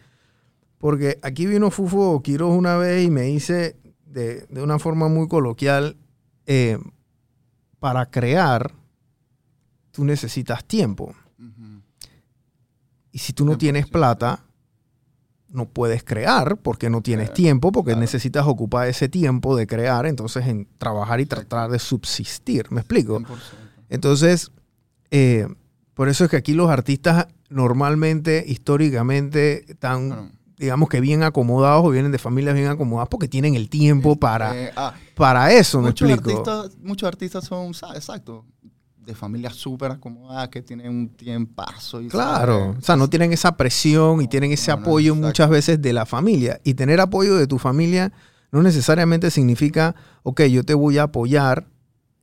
S2: Porque aquí vino Fufo Quiroz una vez y me dice de, de una forma muy coloquial, eh, para crear, tú necesitas tiempo. Y si tú no tienes
S3: 100%.
S2: plata, no puedes crear porque no tienes
S3: Claro,
S2: tiempo, porque
S3: claro.
S2: necesitas ocupar ese tiempo de crear, entonces en trabajar y tratar de subsistir. ¿Me explico?
S3: 100%.
S2: Entonces, eh, por eso es que aquí los artistas normalmente, históricamente, están,
S3: Bueno,
S2: digamos que bien acomodados o vienen de familias bien acomodadas porque tienen el tiempo para,
S3: eh, ah,
S2: para eso, ¿me
S3: muchos
S2: explico?
S3: artistas, muchos artistas son, exacto, de familias súper acomodadas que tienen un tiempazo. Y
S2: Claro,
S3: saben-
S2: o sea, no tienen esa presión y tienen ese
S3: No,
S2: apoyo muchas veces de la familia. Y tener apoyo de tu familia no necesariamente significa, ok, yo te voy a apoyar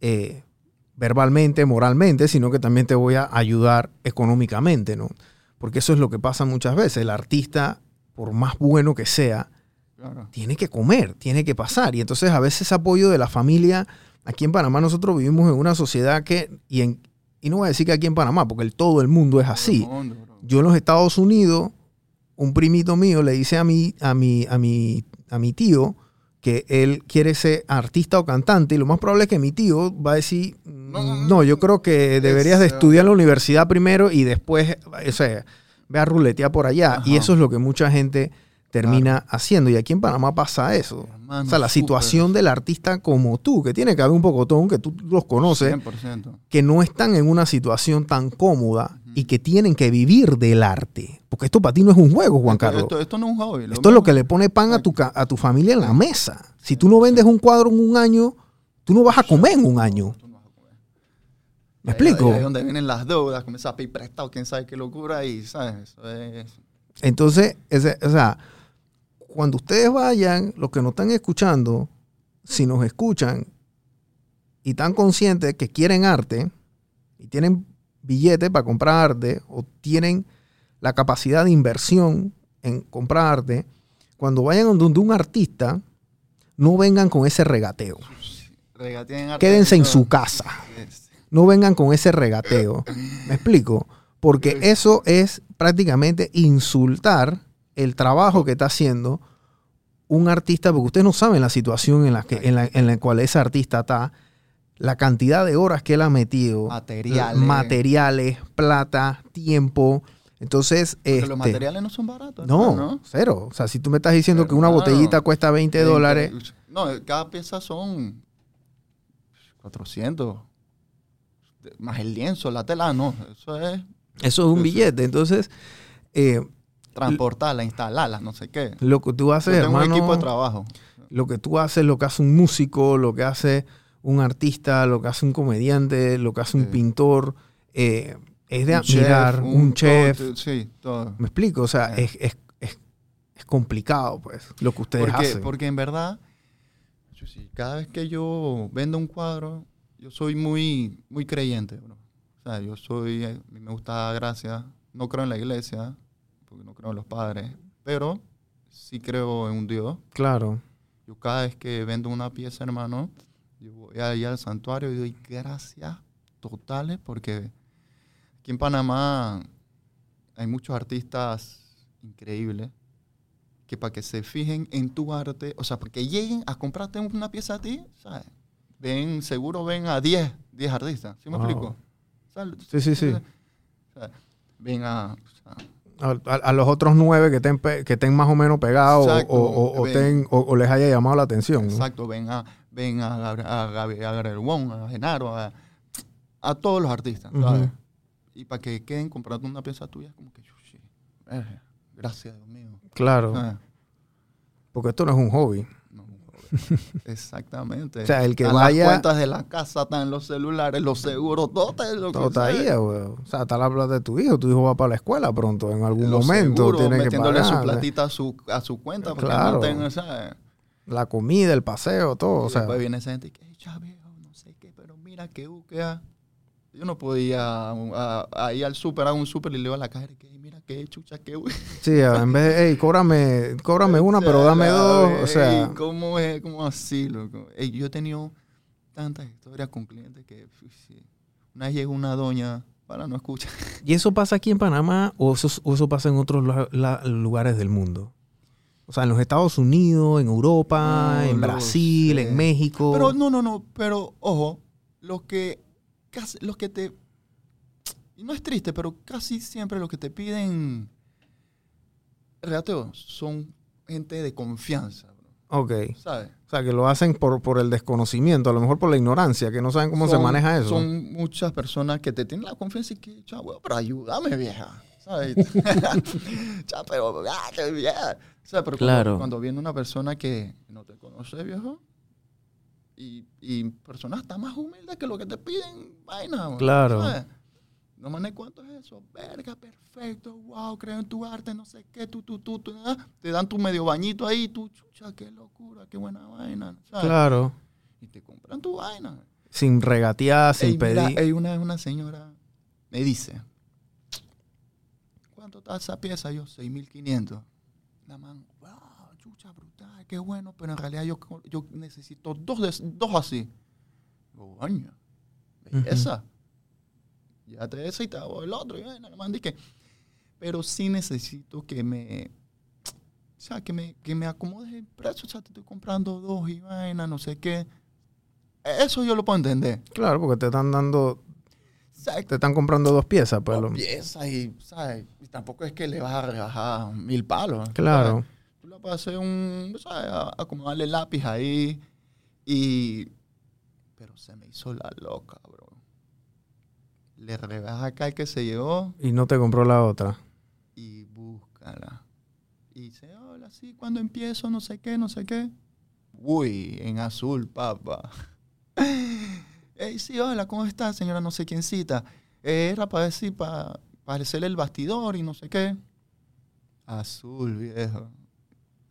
S2: eh, verbalmente, moralmente, sino que también te voy a ayudar económicamente, ¿no? Porque eso es lo que pasa muchas veces. El artista, por más bueno que sea,
S3: Claro.
S2: tiene que comer, tiene que pasar. Y entonces a veces ese apoyo de la familia, aquí en Panamá nosotros vivimos en una sociedad que, y, en, y no voy a decir que aquí en Panamá, porque el, todo el mundo es así. Yo en los Estados Unidos, un primito mío le dice a mi, a mi, a mi, a mi tío que él quiere ser artista o cantante y lo más probable es que mi tío va a decir, "Mm,
S3: No, no, no.
S2: no, yo creo que deberías de estudiar en la universidad primero y después, o sea, ve a ruletear por allá. Y eso es lo que mucha gente termina haciendo. Y aquí en Panamá pasa eso.
S3: Hermano,
S2: o sea, la situación del artista como tú, que tiene que haber un pocotón, que tú los conoces,
S3: 100%.
S2: que no están en una situación tan cómoda y que tienen que vivir del arte. Porque esto para ti no es un juego, Juan
S3: Esto-
S2: Carlos.
S3: Esto, esto no es un hobby.
S2: Esto es lo que le pone pan a tu, a tu familia en la mesa. Si tú no vendes un cuadro en un año, tú no vas a comer en un año. ¿Me explico?
S3: Ahí es donde vienen las deudas, comienzas a pedir prestado, quién sabe qué locura y, ¿sabes? Eso es...
S2: Entonces, ese- o sea, cuando ustedes vayan, los que nos están escuchando, si nos escuchan y están conscientes que quieren arte y tienen billetes para comprar arte o tienen la capacidad de inversión en comprar arte, cuando vayan donde un artista, no vengan con ese regateo.
S3: regatean arte
S2: Quédense en su casa. No vengan con ese regateo. ¿Me explico? Porque eso es prácticamente insultar el trabajo que está haciendo un artista, porque ustedes no saben la situación en la, que, en la, en la cual ese artista está, la cantidad de horas que él ha metido,
S3: Materiales.
S2: materiales, plata, tiempo. Entonces,
S3: Porque
S2: este,
S3: los materiales no son baratos.
S2: no,
S3: hermano.
S2: cero. O sea, si tú me estás diciendo que una botellita cuesta 20 dólares,
S3: No, cada pieza son 400. Más el lienzo, la tela, no. Eso es
S2: eso es un billete. Entonces, eh,
S3: transportarla, instalarla, no sé qué.
S2: lo que tú
S3: Yo
S2: haces,
S3: tengo un
S2: hermano,
S3: equipo de trabajo.
S2: lo que tú haces, lo que hace un músico, lo que hace un artista, lo que hace un comediante, lo que hace un pintor, eh, es de
S3: Un
S2: admirar,
S3: chef,
S2: un, chef.
S3: todo, sí, todo.
S2: ¿Me explico? O sea,
S3: Sí.
S2: es, es- es- es complicado, pues, lo que ustedes
S3: Porque,
S2: hacen.
S3: porque en verdad, cada vez que yo vendo un cuadro, yo soy muy, muy creyente, bro. O sea, yo soy, eh, me gusta gracias. No creo en la iglesia, porque no creo en los padres, pero sí creo en un Dios.
S2: Claro.
S3: Yo cada vez que vendo una pieza, hermano, yo voy ahí al santuario y doy gracias totales porque aquí en Panamá hay muchos artistas increíbles que para que se fijen en tu arte, o sea, porque lleguen a comprarte una pieza a ti, ¿sabes? Ven, seguro ven a 10, 10 artistas, ¿sí me
S2: Wow.
S3: explico? O sea,
S2: Sí, sí, sí.
S3: o sea, ven a... o sea,
S2: A, a- a los otros nueve que estén, que estén más o menos pegados o- o, ten- les haya llamado la atención. ¿no?
S3: Exacto, ven a, ven a, Gabriel Wong, a Genaro, a, todos los artistas. Y para que queden comprando una pieza tuya, como que, "Yushi, eh, gracias, Dios mío.
S2: Claro.
S3: Ah,
S2: Porque esto no es un hobby.
S3: exactamente.
S2: O sea, el que
S3: Están
S2: vaya-
S3: Las cuentas de la casa, están los celulares, los seguros, todo está lo
S2: Todo
S3: que
S2: está ahí, güey. O sea, está la plata de tu hijo. Tu hijo va para la escuela pronto. En algún
S3: Los
S2: momento
S3: seguros,
S2: tiene que
S3: metiéndole su
S2: pagar.
S3: platita a su, a su cuenta porque
S2: Claro.
S3: no ¿sabes?
S2: La comida, el paseo, todo. O
S3: Y
S2: sea,
S3: después viene esa gente y que, "Ey, ya viejo, no sé qué, pero mira que búsqueda. Yo no podía a, a ir al súper, a un súper y le digo a la cajera que, "Ey, mira qué chucha, qué bu-".
S2: sí, en vez de, hey, cóbrame, cóbrame una,
S3: O sea,
S2: pero dame dos. O sea,
S3: ey, ¿cómo es? ¿Cómo así, loco? Ey, yo he tenido tantas historias con clientes que, sí. Una vez llegó una doña, para no escuchar,
S2: ¿y eso pasa aquí en Panamá o eso, o eso pasa en otros la- la- lugares del mundo? O sea, en los Estados Unidos, en Europa,
S3: No
S2: en Brasil,
S3: sé.
S2: en México.
S3: Pero no, no, no, pero ojo, los que casi, los que te y no es triste, pero casi siempre los que te piden regateos son gente de confianza, bro,
S2: Ok.
S3: ¿sabes?
S2: O sea, que lo hacen por, por el desconocimiento, a lo mejor por la ignorancia, que no saben cómo se maneja eso.
S3: Son muchas personas que te tienen la confianza y que, chavo, pero ayúdame, vieja. ¿Sabes? Cha, pero, ah, qué vieja. O sea, pero cuando-
S2: Claro.
S3: cuando, viene una persona que no te conoce, viejo, y, y personas tan más humildes que lo que te piden, vaina. bro,
S2: Claro.
S3: ¿sabes? No manes cuánto es eso. Verga, perfecto. Wow, creo en tu arte, no sé qué. Tú, tú, tú, tú. Te dan tu medio bañito ahí. Tú, chucha, qué locura, qué buena vaina. ¿sabes?
S2: Claro.
S3: Y te compran tu vaina.
S2: Sin regatear, sin
S3: Ey, mira,
S2: pedir.
S3: ey, una una señora me dice, ¿cuánto está esa pieza? Yo, 6.500. La man, wow, chucha, brutal, qué bueno, pero en realidad yo, yo necesito dos, de- dos así. Coño, belleza. Llévate esa y te hago el otro. Y bueno, man dice, pero sí necesito que me... O sea, que me, que me acomodes el precio. O sea, te estoy comprando dos y vaina, no sé qué. Eso yo lo puedo entender.
S2: Claro, porque te están dando,
S3: ¿Sabes?
S2: te están comprando dos piezas, pues.
S3: dos piezas y, ¿sabes? Y tampoco es que le vas a rebajar mil palos.
S2: Claro.
S3: ¿sabes? Tú le vas a hacer un, ¿sabes? A- Acomodarle lápiz ahí y... Pero se me hizo la loca, bro. Le rebaja acá el que se llevó
S2: Y no te compró la otra.
S3: y búscala. Y dice, hola, sí, cuando empiezo, no sé qué, no sé qué. Uy, en azul, papá. Ey, sí, hola, ¿cómo está, señora? No sé quién cita. Eh, era para decir, para, hacerle el bastidor y no sé qué. Azul, viejo.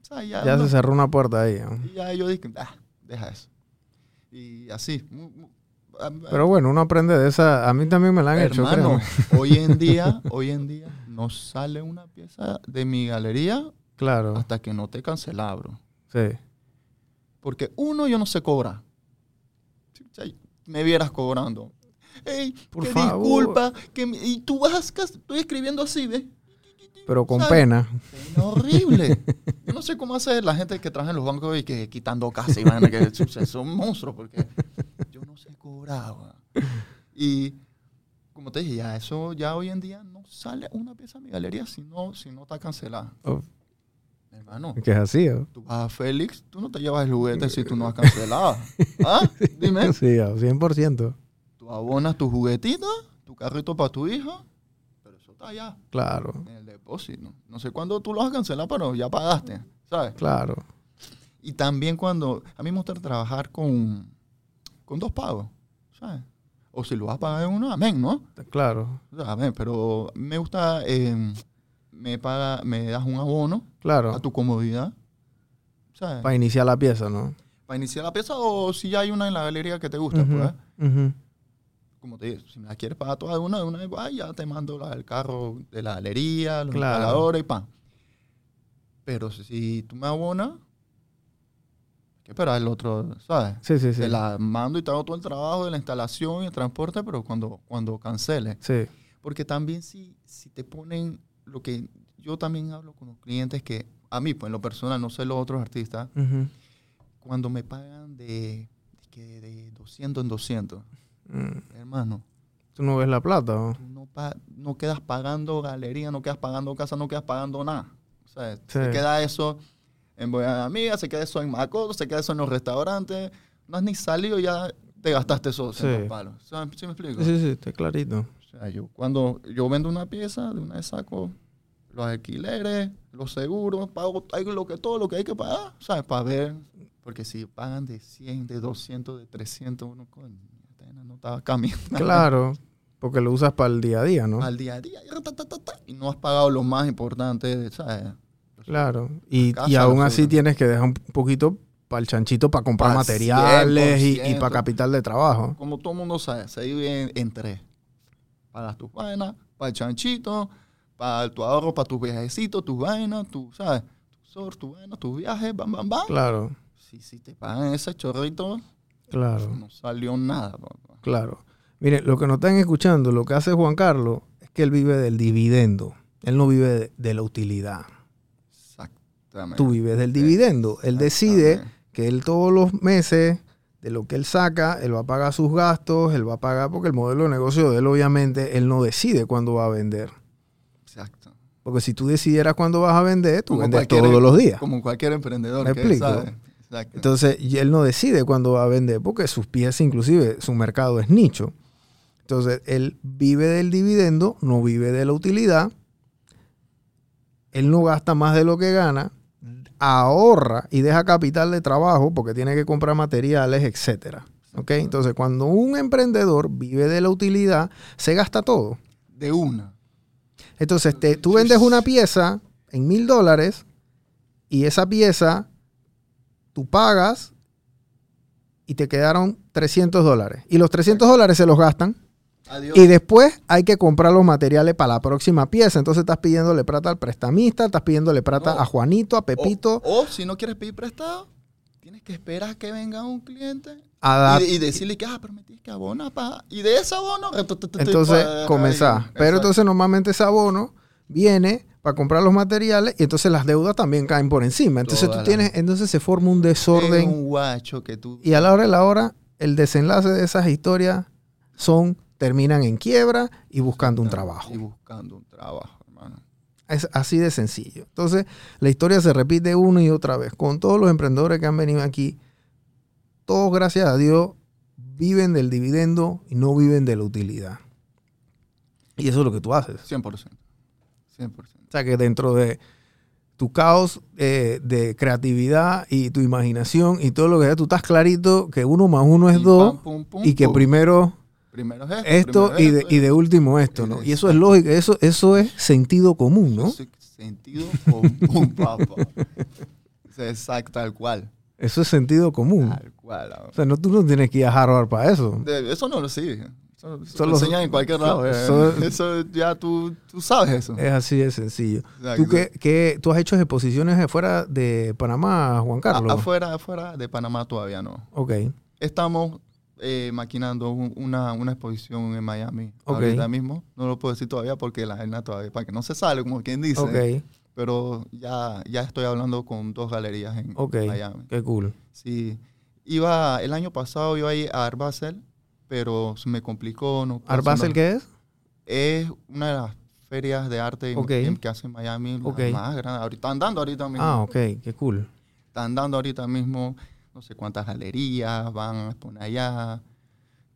S3: O sea, ya,
S2: se cerró una puerta ahí. ¿no?
S3: y ya yo dije, ah, deja eso. Y así. mu- mu- ah,
S2: Pero bueno, uno aprende de esa. A mí también me la han hecho,
S3: Hermano,
S2: créeme.
S3: hoy en día, hoy en día, no sale una pieza de mi galería
S2: Claro.
S3: hasta que no te cancela, bro.
S2: Sí.
S3: Porque uno, yo no sé cobrar. Me vieras cobrando. Ey,
S2: Por
S3: que
S2: favor.
S3: disculpa, que me- y tú vas, a- estoy escribiendo así, ¿ves?
S2: Pero con
S3: ¿Sabes?
S2: pena.
S3: Pena horrible. Yo no sé cómo hace la gente que trabaja en los bancos y que quitando casa y vaina, que son- son monstruos, porque cobrar. weón. Y como te dije, ya eso ya hoy en día no sale una pieza a mi galería si no, si no está cancelada.
S2: Oh,
S3: Hermano,
S2: que es así, ¿no?
S3: tú vas a Félix, tú no te llevas el juguete si tú no has cancelado. ¿Ah? Dime.
S2: Sí, a 100%.
S3: Tú abonas tu juguetito, tu carrito para tu hijo, pero eso está allá
S2: Claro,
S3: en el depósito. No sé cuándo tú lo vas a cancelar, pero ya pagaste, ¿sabes?
S2: claro.
S3: Y también cuando, a mí me gusta trabajar con, con dos pagos, ¿sabes? O si lo vas a pagar en uno, amén, ¿no?
S2: Claro,
S3: O sea, amén, pero me gusta, eh, me paga, me das un abono
S2: claro.
S3: a tu comodidad, ¿sabes?
S2: Para iniciar la pieza, ¿no?
S3: Para iniciar la pieza o si ya hay una en la galería que te gusta,
S2: Ujú,
S3: pues,
S2: ujú.
S3: como te digo, si me la quieres pagar toda de una, de una ah, ya te mando la- el carro de la galería, los
S2: Claro.
S3: instaladores y pan. Pero si, si tú me abonas, esperar el otro, ¿sabes?
S2: Sí, sí, sí.
S3: Te la mando y te hago todo el trabajo de la instalación y el transporte, pero cuando, cuando cancele.
S2: Sí,
S3: Porque también si, si te ponen lo que yo también hablo con los clientes que a mí, pues en lo personal, no sé los otros artistas, cuando me pagan de, de, que de 200 en 200,
S2: Mm,
S3: hermano,
S2: Tú no ves la plata, ¿no?
S3: tú no, pa- no quedas pagando galería, no quedas pagando casa, no quedas pagando nada. O sea, se
S2: Sí.
S3: queda eso en Boya de Amigas, se queda eso en Macoto, se queda eso en los restaurantes. No has ni salido, ya te gastaste esos
S2: Sí.
S3: 200 palos. O sea, ¿Sí me explico?
S2: Sí, sí, está clarito.
S3: O sea, yo cuando yo vendo una pieza, de una vez saco los alquileres, los seguros, pago lo que, todo lo que hay que pagar, ¿sabes? Para ver. Porque si pagan de 100, de 200, de 300, uno, coño, no estaba caminando.
S2: Claro, porque lo usas para el día a día, ¿no?
S3: al día a día y no has pagado lo más importante, ¿sabes?
S2: Claro. Y, y aún así tienes que dejar un poquito para el chanchito para comprar
S3: Al
S2: materiales y,
S3: 100%.
S2: para capital de trabajo.
S3: Como todo el mundo sabe, se divide en, en tres. Pagas tus vainas, para el chanchito, para tu ahorro, para tus viajecitos, tus vainas, tu, ¿sabes? Tu sor, tu vaina, tus viajes, bam, bam, bam.
S2: Claro,
S3: Si, si te pagan ese chorrito,
S2: claro,
S3: no salió nada, papá.
S2: claro. Mire, lo que nos están escuchando, lo que hace Juan Carlos es que él vive del dividendo. Él no vive de, de la utilidad. Tú vives del dividendo. Él decide que él todos los meses, de lo que él saca, él va a pagar sus gastos, él va a pagar, porque el modelo de negocio de él, obviamente, él no decide cuándo va a vender.
S3: Exacto.
S2: Porque si tú decidieras cuándo vas a vender, tú
S3: Como
S2: vendes todos los días.
S3: Como cualquier emprendedor
S2: ¿Me
S3: que
S2: explico?
S3: sabe. Exacto.
S2: Entonces, y él no decide cuándo va a vender, porque sus piezas, inclusive, su mercado es nicho. Entonces, él vive del dividendo, no vive de la utilidad. Él no gasta más de lo que gana, ahorra y deja capital de trabajo porque tiene que comprar materiales, etcétera. ¿Ok? Entonces, cuando un emprendedor vive de la utilidad, se gasta todo.
S3: de una.
S2: Entonces, te- tú vendes una pieza en mil dólares y esa pieza tú pagas y te quedaron 300 dólares. Y los 300 dólares se los gastan
S3: Adiós.
S2: y después hay que comprar los materiales para la próxima pieza. Entonces estás pidiéndole plata al prestamista, estás pidiéndole plata
S3: No.
S2: a Juanito, a Pepito,
S3: O, o si no quieres pedir prestado, tienes que esperar que venga un cliente
S2: a
S3: y, y decirle que, ah, pero me tienes que abonar para... Y de ese abono...
S2: Entonces,
S3: pa-
S2: comenzar.
S3: ahí.
S2: Pero
S3: Exacto.
S2: entonces normalmente ese abono viene para comprar los materiales y entonces las deudas también caen por encima. Entonces tú tienes, entonces se forma un
S3: Es
S2: desorden
S3: un guacho que tú...
S2: y a la hora de la hora el desenlace de esas historias son terminan en quiebra y buscando un trabajo.
S3: Y buscando un trabajo, hermano.
S2: Es así de sencillo. Entonces, la historia se repite una y otra vez. Con todos los emprendedores que han venido aquí, todos, gracias a Dios, viven del dividendo y no viven de la utilidad. Y eso es lo que tú haces.
S3: 100%. 100%.
S2: O sea, que dentro de tu caos eh, de creatividad y tu imaginación y todo lo que sea, tú estás clarito que uno más uno es dos
S3: pam, pum, pum,
S2: y que
S3: pum.
S2: primero
S3: Primero es esto,
S2: esto y de,
S3: esto,
S2: y de último esto, ¿no? Y eso es lógica, eso, eso es sentido común, ¿no?
S3: Eso es Sentido común, papá. Exacto, tal cual.
S2: Eso es sentido común.
S3: Tal cual.
S2: O sea, no, tú no tienes que ir a Harvard para eso.
S3: De- eso no lo sigue. Eso, eso lo enseñan en cualquier lado. eh.
S2: so-
S3: Eso, ya tú, tú sabes eso.
S2: Es así de sencillo.
S3: Exacto.
S2: ¿Tú, qué, qué- ¿Tú has hecho exposiciones afuera de Panamá, Juan
S3: A-
S2: Carlos?
S3: afuera, afuera de Panamá todavía no.
S2: Ok.
S3: Estamos eh, maquinando un- una, una exposición en Miami.
S2: Ok.
S3: Ahorita mismo. No lo puedo decir todavía porque la vaina todavía, para que no se sale, como quien dice.
S2: Ok,
S3: Pero ya, ya estoy hablando con dos galerías en
S2: ok.
S3: Miami.
S2: Qué cool.
S3: Sí. Iba, el año pasado iba a ir a Art Basel, pero se me complicó. No
S2: ¿Art Basel
S3: hacerlo.
S2: qué es?
S3: Es una de las ferias de arte
S2: Ok.
S3: que, hace en Miami, la más grande. Ahorita están dando ahorita mismo.
S2: Ah, ok, qué cool.
S3: Están dando ahorita mismo no sé cuántas galerías, van a exponer allá.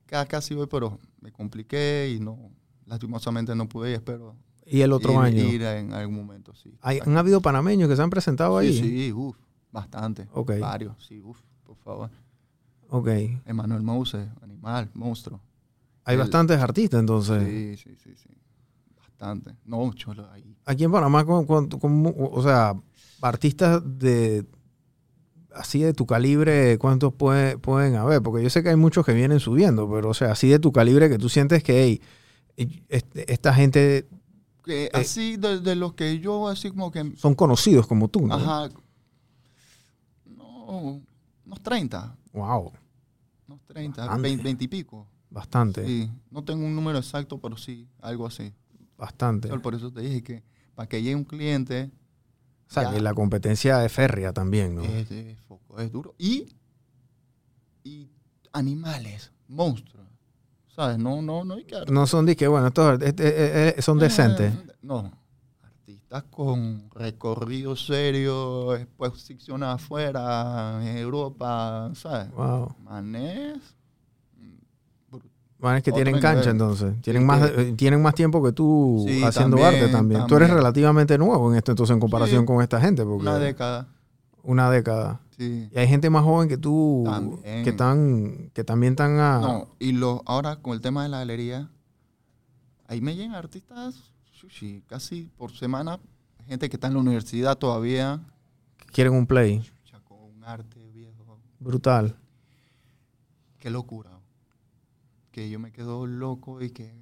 S3: Ca- Casi voy, pero me compliqué y no, lastimosamente no pude ir, espero
S2: ¿Y el otro
S3: ir,
S2: año?
S3: ir en algún momento, sí.
S2: ¿Hay- ¿Han habido panameños que se han presentado ahí?
S3: Sí, sí, uff, bastante.
S2: Ok.
S3: Varios, sí, uff, por favor.
S2: Ok.
S3: Emanuel Mouse, animal, monstruo.
S2: Hay
S3: El-
S2: bastantes artistas entonces.
S3: Sí, sí, sí, sí. Bastante. No, cholo, ahí.
S2: Aquí en Panamá, ¿cómo- cuánto- cómo- o sea, artistas de así de tu calibre, ¿cuántos puede- pueden haber? Porque yo sé que hay muchos que vienen subiendo, pero o sea, así de tu calibre que tú sientes que hey, esta gente
S3: Que así de, de los que yo, así como que.
S2: son conocidos como tú, ¿no?
S3: Ajá. No, unos 30.
S2: Wow,
S3: Unos 30,
S2: Bastante.
S3: 20, 20 y pico.
S2: bastante,
S3: Sí. No tengo un número exacto, pero sí, algo así.
S2: bastante.
S3: Por eso te dije que para que llegue un cliente,
S2: O sea,
S3: ya.
S2: que la competencia es férrea también, ¿no?
S3: es, es es duro. Y, y animales, monstruos. ¿Sabes? No, no, no hay que.
S2: No son de que, bueno, estos este, eh, son decentes.
S3: No. Artistas con recorrido serio, exposiciones afuera, en Europa, ¿sabes?
S2: Wow.
S3: Manés.
S2: Bueno, es que tienen cancha entonces. Tienen
S3: Sí,
S2: más,
S3: que-
S2: tienen más tiempo que tú
S3: Sí,
S2: haciendo
S3: también,
S2: arte también. Tú eres relativamente nuevo en esto entonces en comparación
S3: Sí.
S2: con esta gente. Porque
S3: Una década.
S2: Una década.
S3: Sí.
S2: Y hay gente más joven que tú
S3: También.
S2: que están que también están a
S3: No, y lo, ahora con el tema de la galería, ahí me llegan artistas sushi, casi por semana, gente que está en la universidad todavía,
S2: quieren un play.
S3: con un arte viejo.
S2: Brutal.
S3: Qué locura. Que yo me quedo loco y que...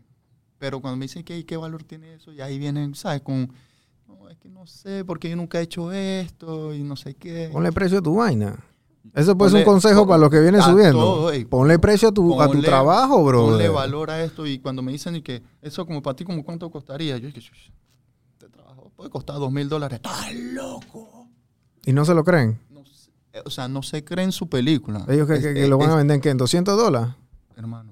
S3: Pero cuando me dicen que qué valor tiene eso, y ahí vienen, ¿sabes? Con, no, es que no sé, porque yo nunca he hecho esto y no sé qué.
S2: Ponle precio a tu vaina. Eso puede ser un consejo para los que vienen subiendo.
S3: todo, ey.
S2: Ponle precio a tu, a tu trabajo, bro.
S3: Ponle valor a esto y cuando me dicen y que eso como para ti, como cuánto costaría, yo dije, "Shush, este trabajo puede costar dos mil dólares. ¡Estás loco!
S2: Y no se lo creen.
S3: No eh, o sea, no se cree en su película.
S2: Ellos que,
S3: Es-
S2: que- que
S3: es-
S2: lo van a vender ¿en qué? en 200 dólares.
S3: Hermano,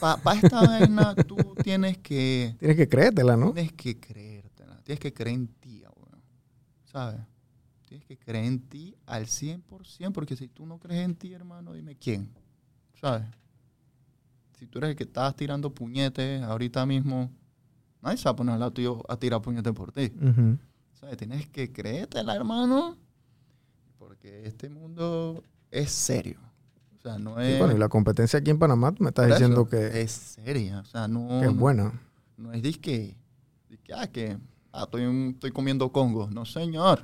S3: para esta vaina tú tienes que,
S2: Tienes que creértela, ¿no?
S3: tienes que creértela. Tienes que creer en ti, weón. ¿Sabes? Tienes que creer en ti al 100%, porque si tú no crees en ti, hermano, dime quién. ¿Sabes? Si tú eres el que estás tirando puñetes ahorita mismo, nadie se va a poner al lado tuyo a tirar puñetes por ti. ¿Sabes? Tienes que creértela, hermano, porque este mundo es serio. O sea, no
S2: Y bueno, y la competencia aquí en Panamá tú me estás diciendo que,
S3: Es seria. O sea, no...
S2: que es buena.
S3: no es disque, disque, ah, que ah, estoy, estoy comiendo congo. No, señor.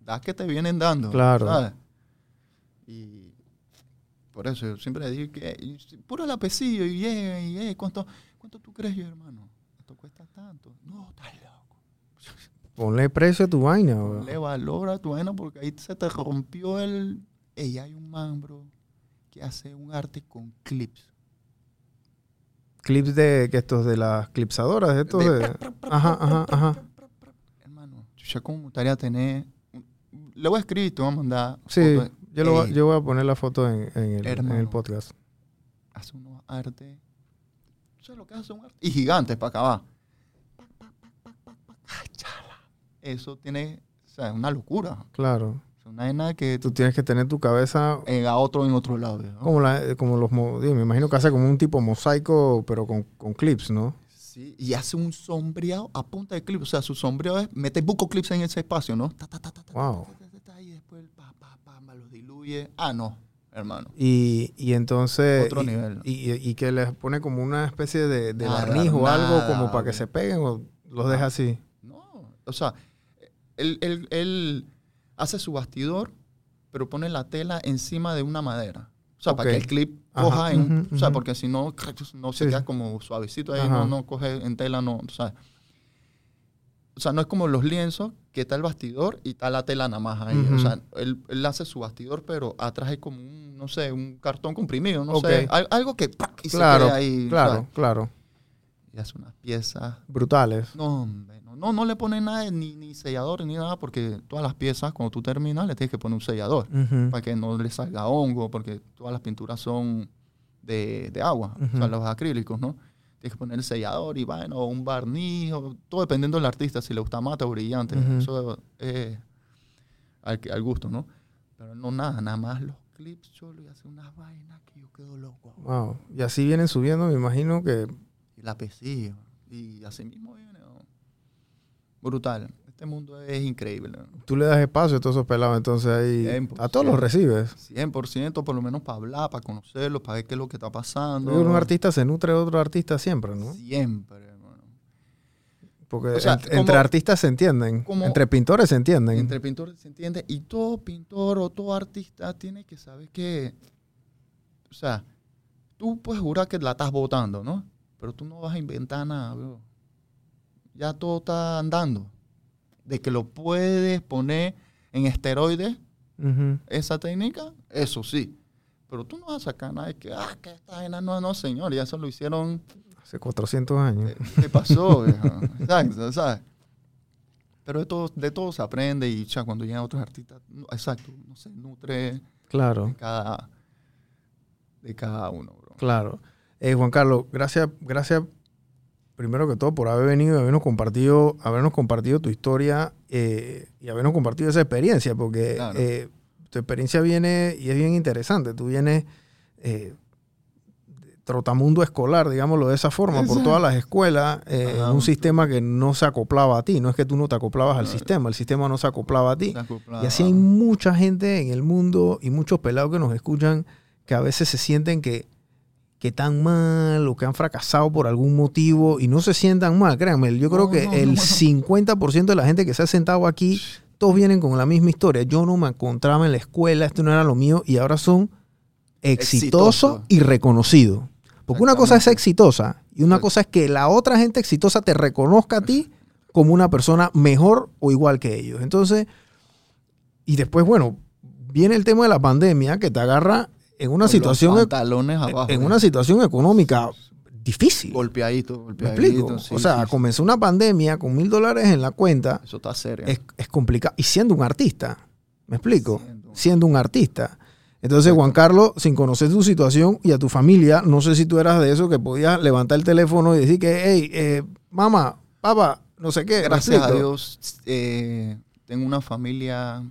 S3: Das que te vienen dando.
S2: Claro.
S3: ¿sabes? Y por eso yo siempre digo que puro lapecillo y llega y eh, ¿cuánto, ¿cuánto tú crees yo, hermano? Esto cuesta tanto. No, estás loco.
S2: Ponle precio a tu vaina, bro.
S3: Le valora tu vaina porque ahí se te rompió el... Ey, hay un man, bro, que hace un arte con clips.
S2: Clips de que estos de las clipsadoras, estos
S3: De-
S2: de. Ajá, ajá, ajá.
S3: Hermano, yo ya como me gustaría tener. Le voy a escribir, te voy a mandar.
S2: Sí,
S3: fotos.
S2: yo, lo, yo voy a poner la foto en, en el, en el
S3: Hermano.
S2: podcast.
S3: Hace unos artes. ¿Sabes lo que hace un arte? Y gigantes para acabar. Ay, chala. Eso tiene. O sea, es una locura.
S2: Claro.
S3: Una vaina que
S2: Tú tienes que tener tu cabeza
S3: en a otro en otro lado. ¿no?
S2: como, la, como los. digo, me imagino que hace como un tipo mosaico, pero con, con clips, ¿no?
S3: Sí, y hace un sombreado a punta de clips. O sea, su sombreado es mete buco clips en ese espacio, ¿no? Ta, ta, ta, ta, ta,
S2: Wow.
S3: y después pa, pa, los diluye. Ah, no, hermano.
S2: Y, y entonces.
S3: Otro
S2: y,
S3: nivel.
S2: Y, y que les pone como una especie de, de
S3: Nada,
S2: barniz o algo como para que se peguen o los deja así.
S3: No, o sea, él, él- él hace su bastidor, pero pone la tela encima de una madera. O sea, para que el clip
S2: Ajá,
S3: coja O sea, porque si no, no se
S2: Sí.
S3: queda como suavecito ahí,
S2: Ajá.
S3: no, no coge en tela, no, o sea. O sea, no es como los lienzos que está el bastidor y está la tela nada más ahí. O sea, él, él hace su bastidor, pero atrás hay como un, no sé, un cartón comprimido, no sé. al- algo que ¡pac! y
S2: Claro,
S3: se queda ahí.
S2: claro,
S3: ¿sabes?
S2: claro.
S3: Y hace unas piezas.
S2: Brutales.
S3: No, hombre, no, no, le ponen nada, ni, ni sellador ni nada, porque todas las piezas, cuando tú terminas, le tienes que poner un sellador para que no le salga hongo, porque todas las pinturas son de, de agua, o
S2: Ujú.
S3: sea, los acrílicos, ¿no? Tienes que poner el sellador y bueno, o un barniz, o todo dependiendo del artista, si le gusta mate o brillante. Eso es al, al gusto, ¿no? Pero no nada, nada más los clips solo y hace unas vainas que yo quedo loco.
S2: Wow. Y así vienen subiendo, me imagino que
S3: Y la pesilla. Y así mismo. Brutal. Este mundo es increíble. ¿no?
S2: tú le das espacio a todos esos pelados, entonces ahí a todos los
S3: 100%.
S2: recibes.
S3: 100% por lo menos para hablar, para conocerlos, para ver qué es lo que está pasando.
S2: Un artista se nutre de otro artista siempre, ¿no?
S3: Siempre, hermano.
S2: Porque
S3: O sea,
S2: ent-
S3: como-
S2: entre artistas se entienden,
S3: como-
S2: entre pintores se entienden.
S3: Entre pintores se entiende. Y todo pintor o todo artista tiene que saber que. O sea, tú puedes jurar que la estás votando, ¿no? Pero tú no vas a inventar nada, bro. Ya todo está andando. De que lo puedes poner en esteroides, esa técnica, eso sí. Pero tú no vas a sacar nada de que, ah, que esta vaina no, no, señor, ya eso lo hicieron
S2: Hace 400 años.
S3: Eh, ¿Qué pasó? viejo? Exacto, ¿sabes? Pero de todo, de todo se aprende y ya cuando llegan otros artistas, no, exacto, no se nutre
S2: Claro,
S3: de cada, de cada uno, bro.
S2: claro. Eh, Juan Carlos, gracias, gracias primero que todo por haber venido y habernos compartido, habernos compartido tu historia eh, y habernos compartido esa experiencia, porque
S3: Claro.
S2: eh, tu experiencia viene y es bien interesante. Tú vienes eh, trotamundo escolar, digámoslo de esa forma, por todas las escuelas, eh, en un sistema que no se acoplaba a ti. No es que tú no te acoplabas al sistema, el sistema no se acoplaba a ti. Y así hay mucha gente en el mundo y muchos pelados que nos escuchan que a veces se sienten que, que están mal o que han fracasado por algún motivo y no se sientan mal, créanme. Yo creo
S3: No,
S2: que
S3: no,
S2: el
S3: no.
S2: 50% de la gente que se ha sentado aquí, todos vienen con la misma historia. Yo no me encontraba en la escuela, esto no era lo mío y ahora son exitosos
S3: Exitoso.
S2: y reconocidos. Porque una cosa es exitosa y una cosa es que la otra gente exitosa te reconozca a ti como una persona mejor o igual que ellos. Entonces, y después, bueno, viene el tema de la pandemia que te agarra en una
S3: con
S2: situación, e-
S3: pantalones abajo.
S2: en una situación económica difícil.
S3: golpeadito,
S2: ¿Me
S3: golpeadito.
S2: explico?
S3: sí,
S2: o sea,
S3: sí,
S2: comenzó una pandemia con mil dólares en la cuenta,
S3: Eso está serio.
S2: es, es complicado. Y siendo un artista, ¿me explico?
S3: Siendo un-
S2: Siendo un artista. Entonces, Juan Carlos, sin conocer tu situación y a tu familia, no sé si tú eras de eso que podías levantar el teléfono y decir que, hey, eh, mamá, papá, no sé qué. ¿me
S3: Gracias a
S2: explico?
S3: Dios, eh, tengo una familia.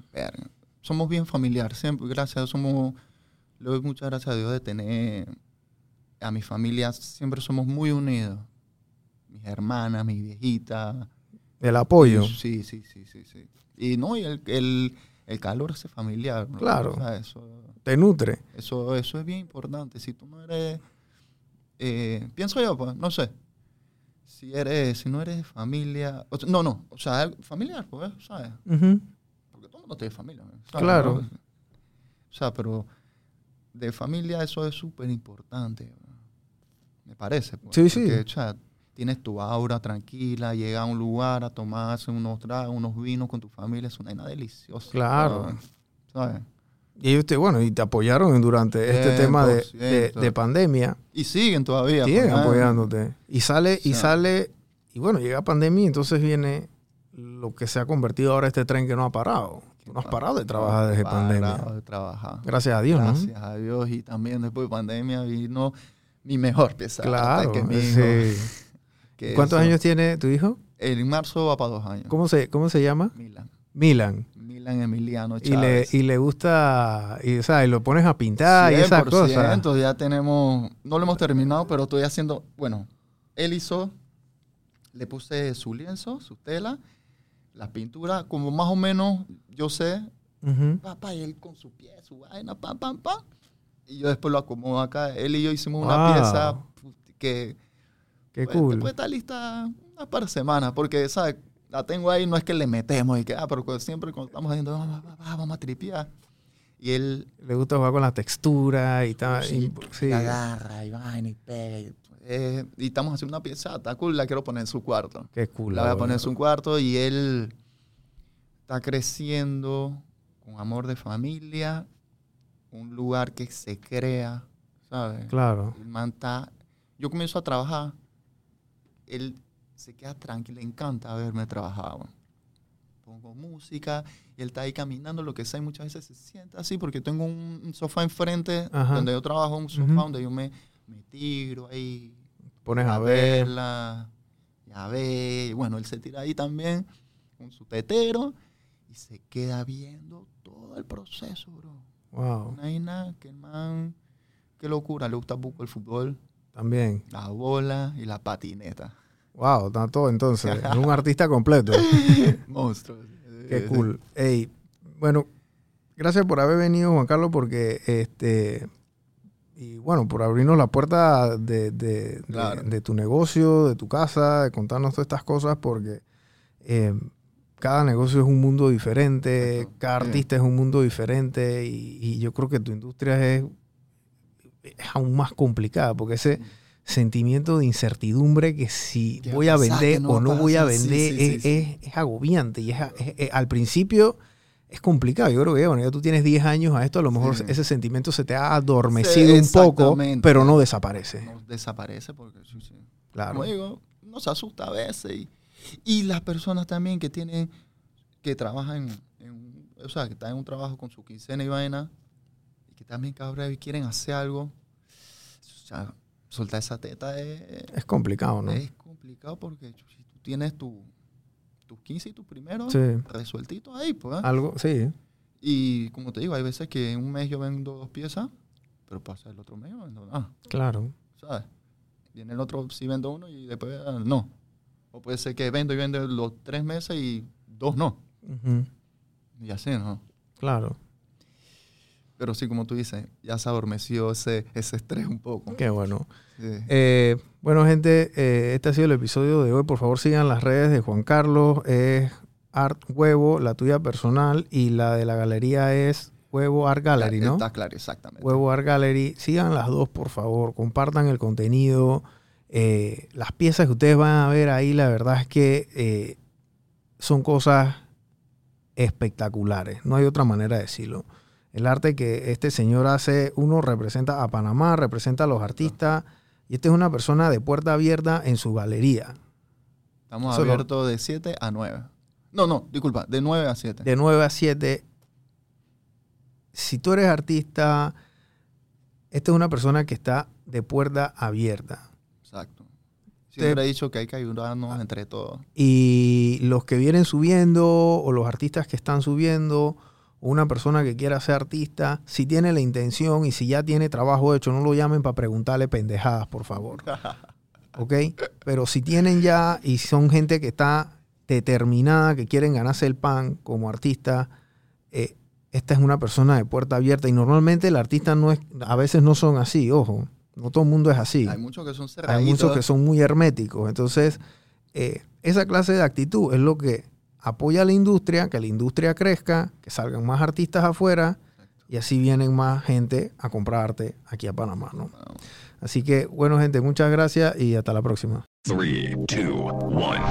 S3: Somos bien familiar, siempre. Gracias a Dios, somos. Le doy muchas gracias a Dios de tener a mi familia. Siempre somos muy unidos. Mis hermanas, mi viejita.
S2: El apoyo.
S3: Sí, sí, sí, sí, sí. Y no, y el, el, el calor ese familiar. ¿no?
S2: Claro.
S3: O sea, eso,
S2: Te nutre.
S3: eso, eso es bien importante. Si tú no eres. eh, pienso yo, pues, no sé. Si eres, si no eres de familia. o sea, no, no. O sea, familiar, pues, ¿sabes? Porque todo el mundo tiene familia. ¿sabes?
S2: Claro.
S3: O sea, pero de familia eso es súper importante. Me parece. pues,
S2: Sí, sí.
S3: porque, o sea, tienes tu aura tranquila, llega a un lugar a tomarse unos tragos, unos vinos con tu familia, es una vaina deliciosa.
S2: Claro.
S3: ¿sabes?
S2: Y ellos te, bueno, y te apoyaron durante este tema de, de-
S3: 100%.
S2: de pandemia.
S3: Y siguen todavía.
S2: Siguen apoyándote. Y sale, y
S3: O
S2: sale, y bueno, llega pandemia y entonces viene lo que se ha convertido ahora este tren que no ha parado. Tú no has parado de trabajar desde
S3: Parado
S2: pandemia.
S3: de trabajar.
S2: Gracias a Dios,
S3: Gracias a Dios. Y también después de pandemia vino mi mejor pieza.
S2: ¿no? Claro.
S3: Que mi hijo,
S2: sí.
S3: que
S2: ¿Cuántos
S3: eso-
S2: años tiene tu hijo?
S3: En marzo va para dos años.
S2: ¿Cómo se, cómo se llama?
S3: Milan.
S2: Milan.
S3: Milan Emiliano
S2: Y le,
S3: Chávez.
S2: y le gusta, y, o sea, y lo pones a pintar y esas cosas.
S3: 100%, ya tenemos, no lo hemos terminado, pero estoy haciendo, bueno, él hizo, le puse su lienzo, su tela, la pintura, como más o menos yo sé, papá, y él con su pie, su vaina, pam, pam, pam. Y yo después lo acomodo acá. Él y yo hicimos una
S2: Wow.
S3: pieza que
S2: Qué
S3: pues,
S2: cool.
S3: después está lista una par de semanas, porque, ¿sabes? La tengo ahí, no es que le metemos y que, ah, pero siempre cuando estamos haciendo, vamos, vamos, vamos a tripear. Y él
S2: Le gusta jugar con la textura y tal.
S3: sí,
S2: y- sí.
S3: y agarra y vaina y pega. Y, eh, y estamos haciendo una pieza, está cool, la quiero poner en su cuarto.
S2: Qué cool.
S3: La voy a poner en su cuarto y él, está creciendo con amor de familia, un lugar que se crea, ¿sabes?
S2: Claro.
S3: El man está- Yo comienzo a trabajar, él se queda tranquilo, le encanta verme trabajar. Pongo música y él está ahí caminando, lo que sea, y muchas veces se sienta así porque tengo un, un sofá enfrente
S2: Ajá.
S3: donde yo trabajo, un sofá
S2: Ujú.
S3: donde yo me, me tiro ahí
S2: Pones a ver.
S3: verla, y a ver. Bueno, él se tira ahí también con su tetero y se queda viendo todo el proceso, bro.
S2: Wow.
S3: No hay nada que man, qué locura, le gusta poco el fútbol,
S2: También.
S3: la bola y la patineta.
S2: Wow, está todo entonces. Es un artista completo.
S3: Monstruo.
S2: Qué cool. Ey, bueno, gracias por haber venido, Juan Carlos, porque este. Y bueno, por abrirnos la puerta de, de- de-
S3: Claro.
S2: de tu negocio, de tu casa, de contarnos todas estas cosas, porque eh, cada negocio es un mundo diferente,
S3: Exacto.
S2: cada artista es un mundo diferente, y, y yo creo que tu industria es, es aún más complicada, porque ese sentimiento de incertidumbre que si
S3: ¿Qué va
S2: voy
S3: a
S2: vender
S3: ¿Qué no
S2: o no voy a vender
S3: sí, sí,
S2: es,
S3: sí.
S2: es- es agobiante y es- al principio es complicado. Yo creo que bueno, ya tú tienes 10 años a esto, a lo mejor
S3: Sí.
S2: ese sentimiento se te ha adormecido
S3: Sí,
S2: un poco, pero no desaparece.
S3: No desaparece porque, sí.
S2: Claro.
S3: como digo, nos asusta a veces. Y, y las personas también que tienen, que trabajan en, o sea, que están en un trabajo con su quincena y vaina, y que también cabrón y quieren hacer algo, o sea, soltar esa teta es,
S2: Es complicado, ¿no?
S3: es complicado porque si tú tienes tu, tus 15 y tus primeros
S2: Sí.
S3: resueltitos ahí, pues. ¿eh?
S2: Algo, sí.
S3: Y como te digo, hay veces que en un mes yo vendo dos piezas, pero pasa el otro mes yo vendo nada.
S2: Claro.
S3: ¿sabes? Viene el otro, sí vendo uno y después ah, no. O puede ser que vendo y vendo los tres meses y dos no. Y así, ¿no?
S2: Claro.
S3: Pero sí, como tú dices, ya se adormeció ese, ese estrés un poco.
S2: Qué bueno.
S3: Sí.
S2: Eh, bueno, gente, eh, este ha sido el episodio de hoy. Por favor, sigan las redes de Juan Carlos. Es Art Huevo, la tuya personal, y la de la galería es Huevo Art Gallery, ¿no?
S3: Está claro, exactamente.
S2: Huevo Art Gallery. Sigan las dos, por favor. Compartan el contenido. Eh, las piezas que ustedes van a ver ahí, la verdad es que eh, son cosas espectaculares. No hay otra manera de decirlo. El arte que este señor hace, uno representa a Panamá, representa a los artistas. Y esta es una persona de puerta abierta en su galería.
S3: Estamos
S2: Solo-
S3: abiertos de 7 a 9. No, no, disculpa, de 9 a 7.
S2: de 9 a 7. Si tú eres artista, esta es una persona que está de puerta abierta.
S3: Exacto. Siempre he dicho que hay que ayudarnos entre todos.
S2: Y los que vienen subiendo o los artistas que están subiendo una persona que quiera ser artista, si tiene la intención y si ya tiene trabajo hecho, no lo llamen para preguntarle pendejadas, por favor. ¿Ok? Pero si tienen ya y son gente que está determinada, que quieren ganarse el pan como artista, eh, esta es una persona de puerta abierta y normalmente el artista no es, a veces no son así, ojo, no todo el mundo es así.
S3: Hay muchos que son
S2: Hay
S3: cerraditos.
S2: muchos que son muy herméticos. Entonces, eh, esa clase de actitud es lo que apoya a la industria, que la industria crezca, que salgan más artistas afuera y así vienen más gente a comprar arte aquí a Panamá. ¿no? Así que, bueno, gente, muchas gracias y hasta la próxima.
S1: Three, two, one.